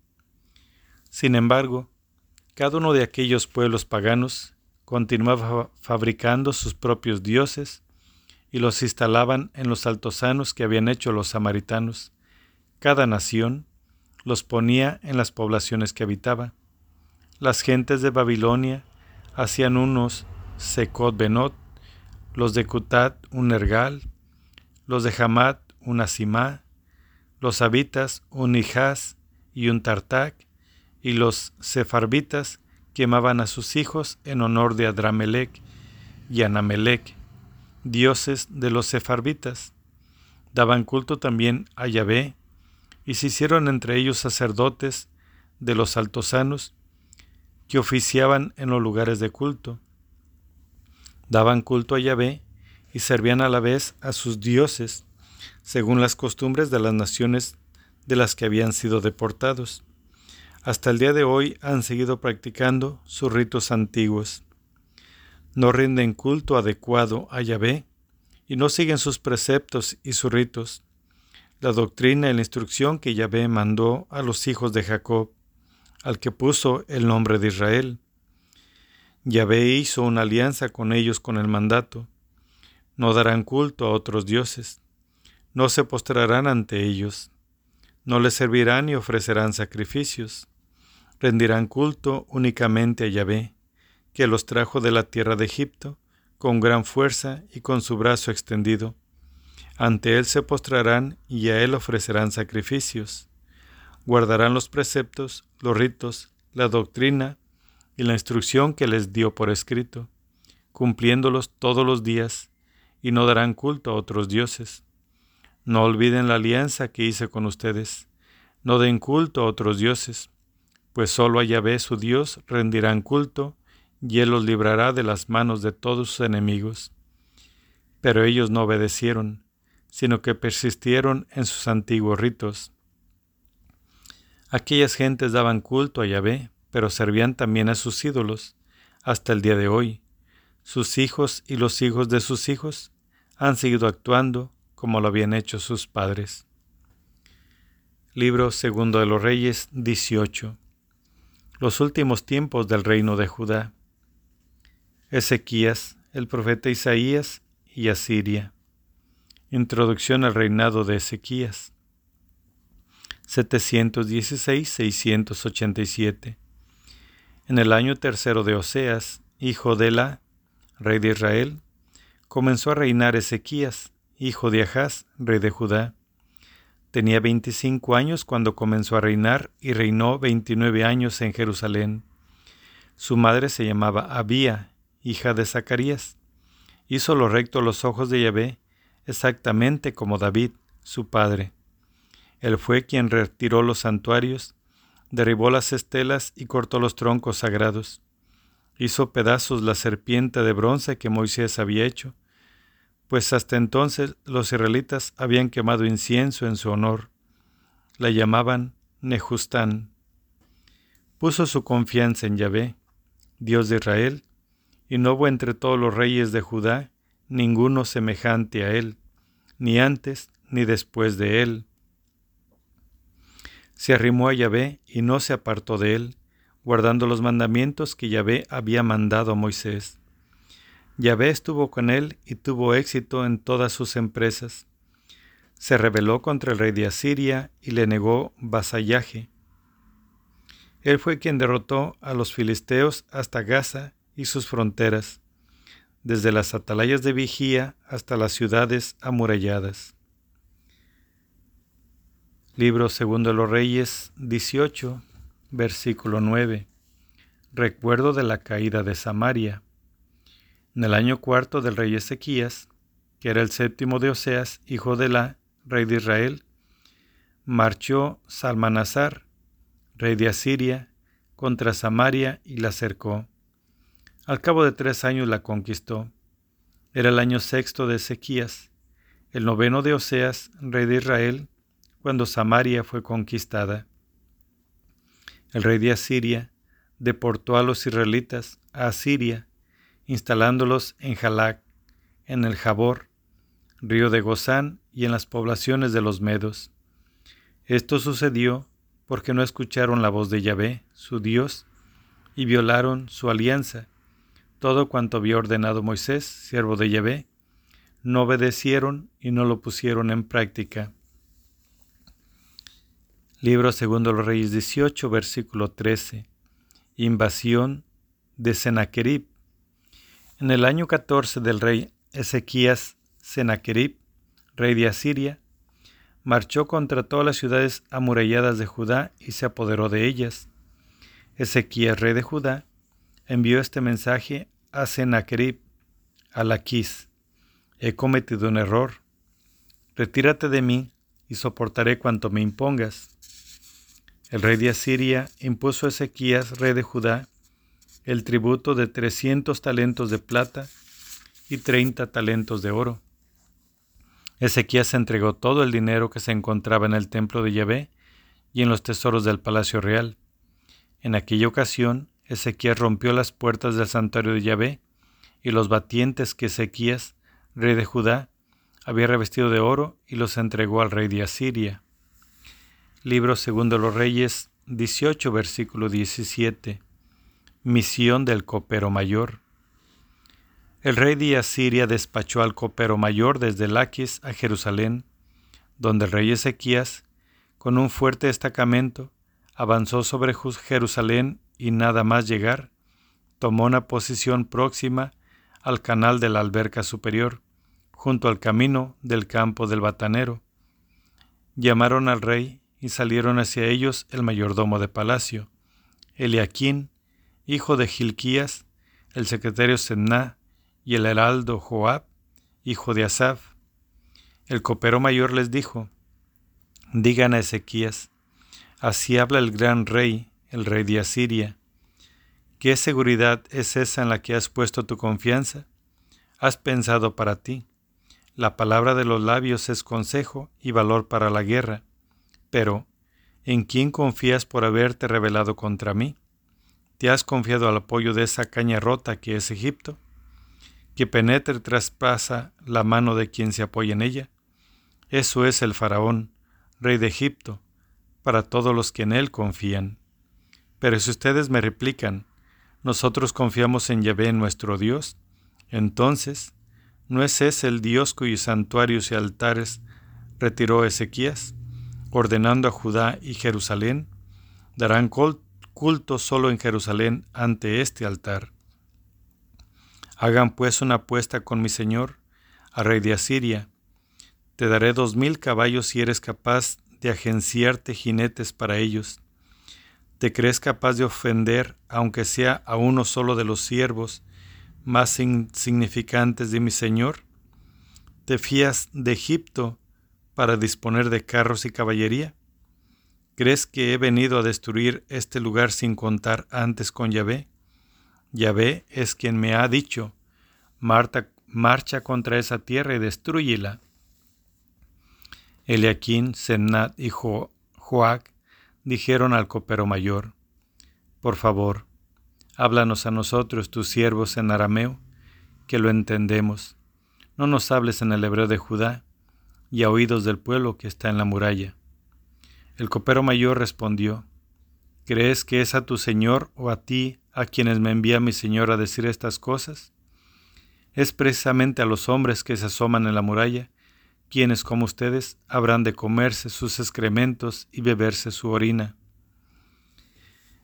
Sin embargo, cada uno de aquellos pueblos paganos continuaba fabricando sus propios dioses y los instalaban en los altosanos que habían hecho los samaritanos. Cada nación los ponía en las poblaciones que habitaba. Las gentes de Babilonia hacían unos Secot Benot los de Cutat un Nergal, los de Hamad un Asimá, los Habitas un Ijaz y un Tartak, y los Sefarbitas quemaban a sus hijos en honor de Adramelech y Anamelech, dioses de los Sefarbitas. Daban culto también a Yahvé, y se hicieron entre ellos sacerdotes de los altosanos, que oficiaban en los lugares de culto daban culto a Yahvé y servían a la vez a sus dioses, según las costumbres de las naciones de las que habían sido deportados. Hasta el día de hoy han seguido practicando sus ritos antiguos. No rinden culto adecuado a Yahvé y no siguen sus preceptos y sus ritos, la doctrina y la instrucción que Yahvé mandó a los hijos de Jacob, al que puso el nombre de Israel. Yahvé hizo una alianza con ellos con el mandato. No darán culto a otros dioses, no se postrarán ante ellos, no les servirán ni ofrecerán sacrificios, rendirán culto únicamente a Yahvé, que los trajo de la tierra de Egipto, con gran fuerza y con su brazo extendido ante él se postrarán y a él ofrecerán sacrificios. Guardarán los preceptos, los ritos, la doctrina y la instrucción que les dio por escrito, cumpliéndolos todos los días, y no darán culto a otros dioses. No olviden la alianza que hice con ustedes. No den culto a otros dioses, pues sólo a Yahvé su Dios rendirán culto, y él los librará de las manos de todos sus enemigos. Pero ellos no obedecieron sino que persistieron en sus antiguos ritos. Aquellas gentes daban culto a Yahvé, pero servían también a sus ídolos, hasta el día de hoy. Sus hijos y los hijos de sus hijos han seguido actuando como lo habían hecho sus padres. Libro segundo de los Reyes 18. Los últimos tiempos del reino de Judá. Ezequías, el profeta Isaías y Asiria. Introducción al reinado de Ezequías. 716-687. En el año tercero de Oseas, hijo de la, rey de Israel, comenzó a reinar Ezequías, hijo de Ahaz, rey de Judá. Tenía veinticinco años cuando comenzó a reinar y reinó veintinueve años en Jerusalén. Su madre se llamaba Abía, hija de Zacarías. Hizo lo recto los ojos de Yahvé exactamente como David, su padre. Él fue quien retiró los santuarios, derribó las estelas y cortó los troncos sagrados. Hizo pedazos la serpiente de bronce que Moisés había hecho, pues hasta entonces los israelitas habían quemado incienso en su honor. La llamaban Nejustán. Puso su confianza en Yahvé, Dios de Israel, y no hubo entre todos los reyes de Judá ninguno semejante a él, ni antes ni después de él. Se arrimó a Yahvé y no se apartó de él, guardando los mandamientos que Yahvé había mandado a Moisés. Yahvé estuvo con él y tuvo éxito en todas sus empresas. Se rebeló contra el rey de Asiria y le negó vasallaje. Él fue quien derrotó a los filisteos hasta Gaza y sus fronteras desde las atalayas de vigía hasta las ciudades amuralladas. Libro segundo de los Reyes 18, versículo 9. Recuerdo de la caída de Samaria. En el año cuarto del rey Ezequías, que era el séptimo de Oseas, hijo de la, rey de Israel, marchó Salmanasar, rey de Asiria, contra Samaria y la cercó al cabo de tres años la conquistó. Era el año sexto de Ezequías, el noveno de Oseas, rey de Israel, cuando Samaria fue conquistada. El rey de Asiria deportó a los israelitas a Asiria, instalándolos en Jalac, en el Jabor, río de Gozán y en las poblaciones de los Medos. Esto sucedió porque no escucharon la voz de Yahvé, su Dios, y violaron su alianza todo cuanto había ordenado Moisés, siervo de Yahvé, no obedecieron y no lo pusieron en práctica. Libro segundo los Reyes 18, versículo 13. Invasión de Sennacherib. En el año 14 del rey Ezequías, Sennacherib, rey de Asiria, marchó contra todas las ciudades amuralladas de Judá y se apoderó de ellas. Ezequías, rey de Judá, envió este mensaje a Sennacherib, a he cometido un error. Retírate de mí y soportaré cuanto me impongas. El rey de Asiria impuso a Ezequías, rey de Judá, el tributo de trescientos talentos de plata y treinta talentos de oro. Ezequías entregó todo el dinero que se encontraba en el templo de Yahvé y en los tesoros del palacio real. En aquella ocasión, Ezequías rompió las puertas del santuario de Yahvé y los batientes que Ezequías, rey de Judá, había revestido de oro y los entregó al rey de Asiria. Libro segundo los Reyes 18, versículo 17. Misión del copero mayor. El rey de Asiria despachó al copero mayor desde Laquis a Jerusalén, donde el rey Ezequías, con un fuerte destacamento, avanzó sobre Jerusalén y nada más llegar, tomó una posición próxima al canal de la alberca superior, junto al camino del campo del batanero. Llamaron al rey y salieron hacia ellos el mayordomo de palacio, Eliaquín, hijo de Gilquías, el secretario Senná y el heraldo Joab, hijo de Asaf. El copero mayor les dijo, Digan a Ezequías, así habla el gran rey, el rey de Asiria. ¿Qué seguridad es esa en la que has puesto tu confianza? Has pensado para ti. La palabra de los labios es consejo y valor para la guerra. Pero, ¿en quién confías por haberte rebelado contra mí? ¿Te has confiado al apoyo de esa caña rota que es Egipto? ¿Que penetra y traspasa la mano de quien se apoya en ella? Eso es el faraón, rey de Egipto, para todos los que en él confían. Pero si ustedes me replican, nosotros confiamos en Yahvé nuestro Dios, entonces, ¿no es ese el Dios cuyos santuarios y altares retiró Ezequías, ordenando a Judá y Jerusalén? Darán culto solo en Jerusalén ante este altar. Hagan pues una apuesta con mi Señor, a rey de Asiria, te daré dos mil caballos si eres capaz de agenciarte jinetes para ellos. ¿Te crees capaz de ofender, aunque sea a uno solo de los siervos más insignificantes de mi Señor? ¿Te fías de Egipto para disponer de carros y caballería? ¿Crees que he venido a destruir este lugar sin contar antes con Yahvé? Yahvé es quien me ha dicho, Marta, marcha contra esa tierra y destruyela. Eliaquín, Sennat y Joac dijeron al copero mayor, Por favor, háblanos a nosotros, tus siervos, en arameo, que lo entendemos. No nos hables en el hebreo de Judá y a oídos del pueblo que está en la muralla. El copero mayor respondió, ¿Crees que es a tu Señor o a ti a quienes me envía mi Señor a decir estas cosas? Es precisamente a los hombres que se asoman en la muralla quienes como ustedes habrán de comerse sus excrementos y beberse su orina.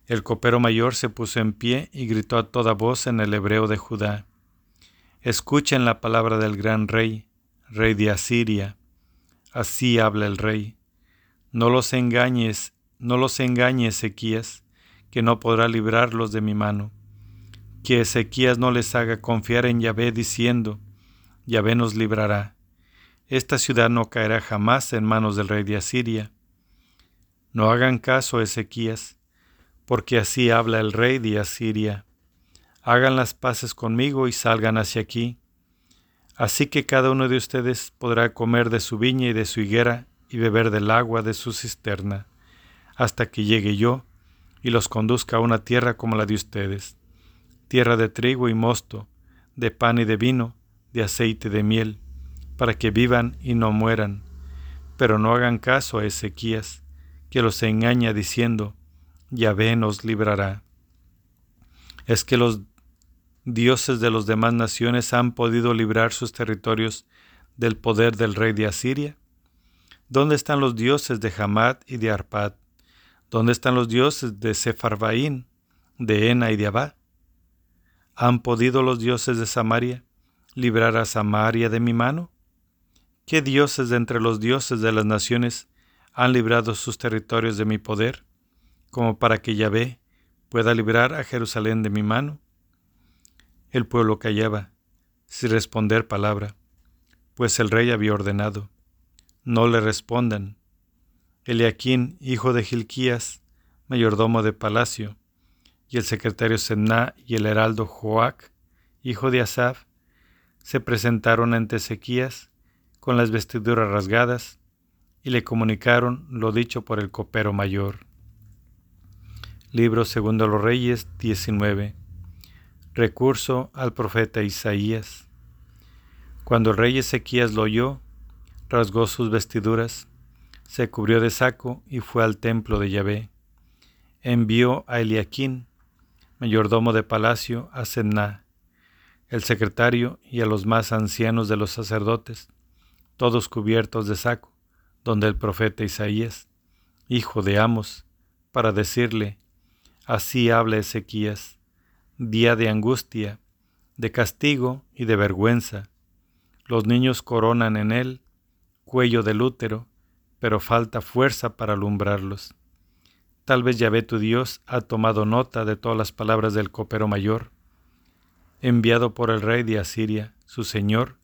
El copero mayor se puso en pie y gritó a toda voz en el hebreo de Judá. Escuchen la palabra del gran rey, rey de Asiria. Así habla el rey. No los engañes, no los engañe Ezequías, que no podrá librarlos de mi mano. Que Ezequías no les haga confiar en Yahvé diciendo, Yahvé nos librará esta ciudad no caerá jamás en manos del rey de Asiria. No hagan caso a Ezequías, porque así habla el rey de Asiria. Hagan las paces conmigo y salgan hacia aquí. Así que cada uno de ustedes podrá comer de su viña y de su higuera y beber del agua de su cisterna, hasta que llegue yo y los conduzca a una tierra como la de ustedes, tierra de trigo y mosto, de pan y de vino, de aceite y de miel para que vivan y no mueran. Pero no hagan caso a Ezequías, que los engaña diciendo, Yahvé nos librará. ¿Es que los dioses de las demás naciones han podido librar sus territorios del poder del rey de Asiria? ¿Dónde están los dioses de Hamad y de Arpad? ¿Dónde están los dioses de Sepharvaín, de Ena y de Abad? ¿Han podido los dioses de Samaria librar a Samaria de mi mano? ¿Qué dioses de entre los dioses de las naciones han librado sus territorios de mi poder, como para que Yahvé pueda librar a Jerusalén de mi mano? El pueblo callaba, sin responder palabra, pues el rey había ordenado. No le respondan. Eliaquín, hijo de Gilquías, mayordomo de palacio, y el secretario Semná y el heraldo Joac, hijo de Asaf, se presentaron ante Ezequías con las vestiduras rasgadas, y le comunicaron lo dicho por el copero mayor. Libro segundo los Reyes 19. Recurso al profeta Isaías. Cuando el rey Ezequías lo oyó, rasgó sus vestiduras, se cubrió de saco y fue al templo de Yahvé. Envió a Eliaquín, mayordomo de palacio, a Senná, el secretario y a los más ancianos de los sacerdotes, todos cubiertos de saco, donde el profeta Isaías, hijo de Amos, para decirle, así habla Ezequías, día de angustia, de castigo y de vergüenza. Los niños coronan en él cuello del útero, pero falta fuerza para alumbrarlos. Tal vez Yahvé tu Dios ha tomado nota de todas las palabras del copero mayor, enviado por el rey de Asiria, su señor,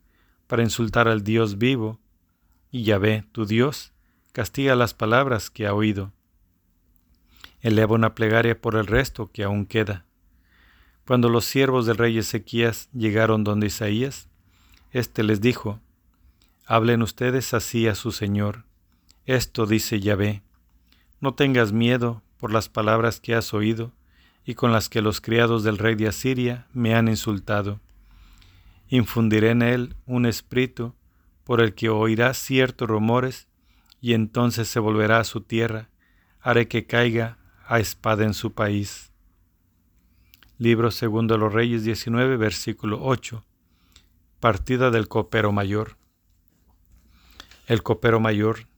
para insultar al Dios vivo, y Yahvé tu Dios castiga las palabras que ha oído. Eleva una plegaria por el resto que aún queda. Cuando los siervos del rey Ezequías llegaron donde Isaías, éste les dijo, Hablen ustedes así a su Señor. Esto dice Yahvé, no tengas miedo por las palabras que has oído y con las que los criados del rey de Asiria me han insultado. Infundiré en él un espíritu por el que oirá ciertos rumores y entonces se volverá a su tierra, haré que caiga a espada en su país. Libro segundo de los Reyes 19, versículo 8. Partida del copero mayor. El copero mayor,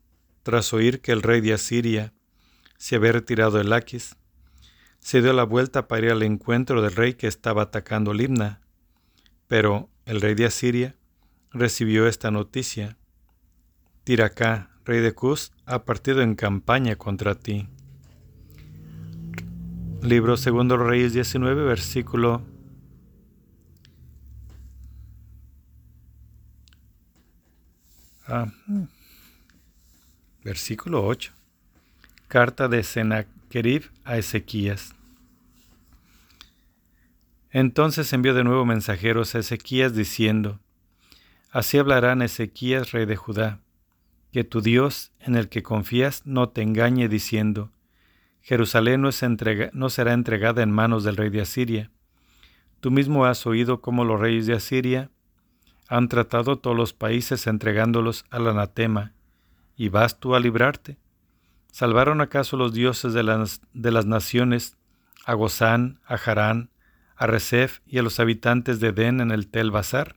tras oír que el rey de Asiria se había retirado de Laquis, se dio la vuelta para ir al encuentro del rey que estaba atacando Limna. Pero el rey de Asiria recibió esta noticia. Tiracá, rey de Cus, ha partido en campaña contra ti. Libro segundo Reyes 19, versículo ah, versículo 8. Carta de Sennacherib a Ezequías. Entonces envió de nuevo mensajeros a Ezequías diciendo, Así hablarán Ezequías, rey de Judá, que tu Dios, en el que confías, no te engañe diciendo, Jerusalén no, será entregada en manos del rey de Asiria. Tú mismo has oído cómo los reyes de Asiria han tratado todos los países entregándolos al anatema, y vas tú a librarte. ¿Salvaron acaso los dioses de las, de las naciones a Gozán, a Harán, a Resef y a los habitantes de Den en el Tel Bazar?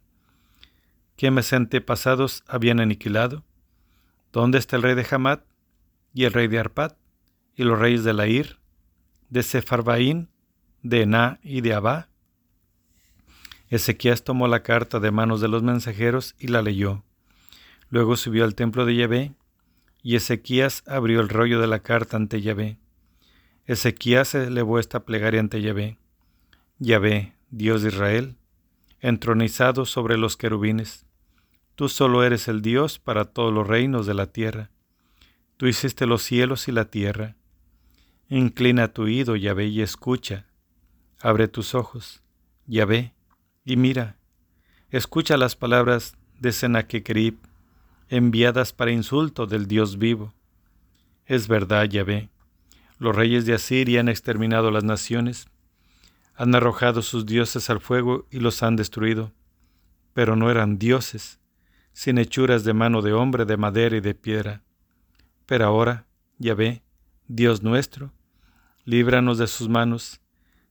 ¿Qué mis antepasados habían aniquilado? ¿Dónde está el rey de Hamat y el rey de Arpad? y los reyes de Lair, de Sefarbaín, de Ená y de Abá. Ezequías tomó la carta de manos de los mensajeros y la leyó. Luego subió al templo de Yahvé, y Ezequías abrió el rollo de la carta ante Yahvé. Ezequías elevó esta plegaria ante Yahvé. Yahvé, Dios de Israel, entronizado sobre los querubines, tú solo eres el Dios para todos los reinos de la tierra. Tú hiciste los cielos y la tierra. Inclina tu oído, Yahvé, y escucha. Abre tus ojos, Yahvé, y mira. Escucha las palabras de Sennacherib, enviadas para insulto del Dios vivo. Es verdad, Yahvé. Los reyes de Asiria han exterminado las naciones, han arrojado sus dioses al fuego y los han destruido. Pero no eran dioses, sin hechuras de mano de hombre, de madera y de piedra. Pero ahora, Yahvé, Dios nuestro, líbranos de sus manos,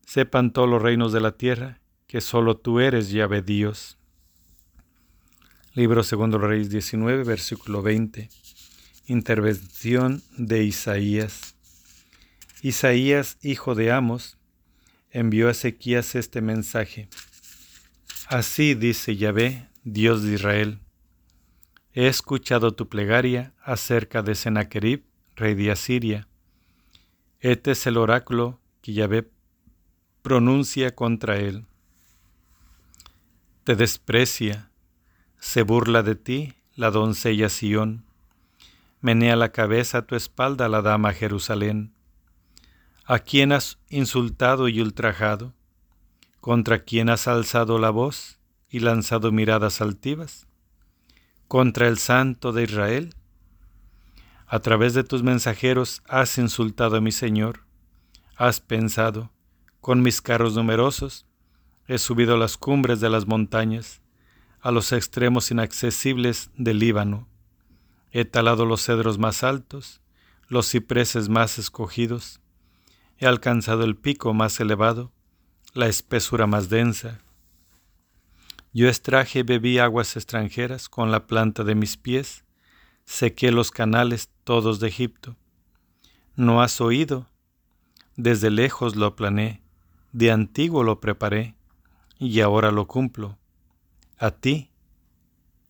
sepan todos los reinos de la tierra, que solo tú eres llave Dios. Libro segundo Reyes 19, versículo 20. Intervención de Isaías. Isaías, hijo de Amos, envió a Ezequías este mensaje. Así dice Yahvé, Dios de Israel. He escuchado tu plegaria acerca de Sennacherib, rey de Asiria este es el oráculo que Yahvé pronuncia contra él. Te desprecia, se burla de ti la doncella Sión, menea la cabeza a tu espalda la dama Jerusalén. ¿A quién has insultado y ultrajado? ¿Contra quién has alzado la voz y lanzado miradas altivas? ¿Contra el Santo de Israel? A través de tus mensajeros has insultado a mi Señor. Has pensado, con mis carros numerosos, He subido a las cumbres de las montañas, a los extremos inaccesibles del Líbano. He talado los cedros más altos, los cipreses más escogidos. He alcanzado el pico más elevado, la espesura más densa. Yo extraje y bebí aguas extranjeras con la planta de mis pies, sequé los canales todos de Egipto. ¿No has oído? Desde lejos lo planeé, de antiguo lo preparé y ahora lo cumplo. A ti,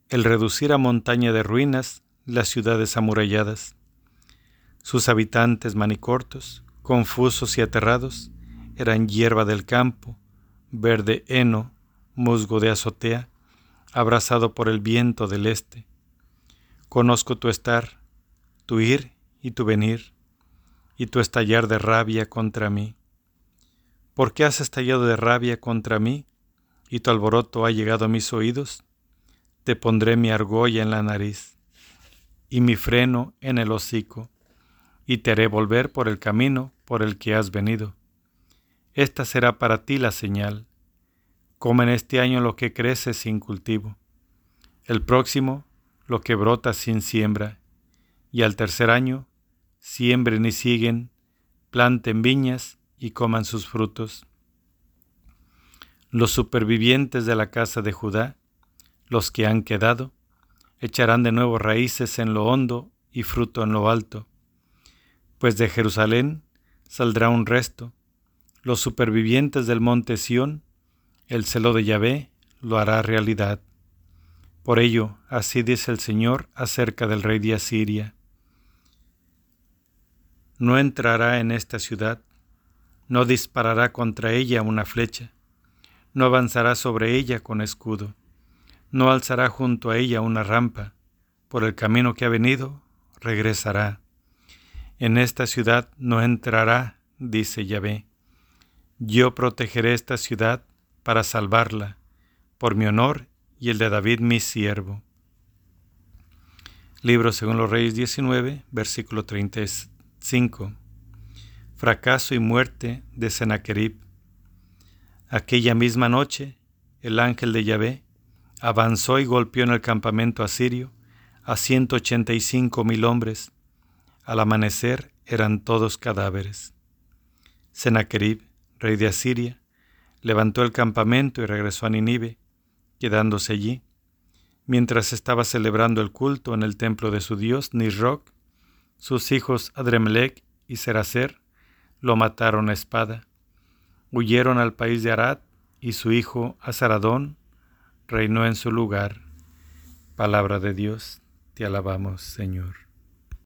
el reducir a montaña de ruinas las ciudades amuralladas, sus habitantes manicortos, confusos y aterrados, eran hierba del campo, verde heno, musgo de azotea, abrazado por el viento del este. Conozco tu estar, tu ir y tu venir, y tu estallar de rabia contra mí. ¿Por qué has estallado de rabia contra mí? y tu alboroto ha llegado a mis oídos, te pondré mi argolla en la nariz y mi freno en el hocico, y te haré volver por el camino por el que has venido. Esta será para ti la señal. Come en este año lo que crece sin cultivo, el próximo lo que brota sin siembra, y al tercer año siembren y siguen, planten viñas y coman sus frutos los supervivientes de la casa de Judá, los que han quedado, echarán de nuevo raíces en lo hondo y fruto en lo alto, pues de Jerusalén saldrá un resto, los supervivientes del monte Sión, el celo de Yahvé lo hará realidad. Por ello, así dice el Señor acerca del rey de Asiria. No entrará en esta ciudad, no disparará contra ella una flecha, no avanzará sobre ella con escudo, no alzará junto a ella una rampa, por el camino que ha venido, regresará. En esta ciudad no entrará, dice Yahvé. Yo protegeré esta ciudad para salvarla, por mi honor y el de David mi siervo. Libro según los Reyes 19, versículo 35. Fracaso y muerte de Sennacherib. Aquella misma noche, el ángel de Yahvé avanzó y golpeó en el campamento asirio a ciento ochenta y cinco mil hombres. Al amanecer eran todos cadáveres. Sennacherib, rey de Asiria, levantó el campamento y regresó a Ninive, quedándose allí. Mientras estaba celebrando el culto en el templo de su dios Nisroch, sus hijos Adremelech y Seracer lo mataron a espada huyeron al país de Arad y su hijo Azaradón reinó en su lugar. Palabra de Dios, te alabamos, Señor.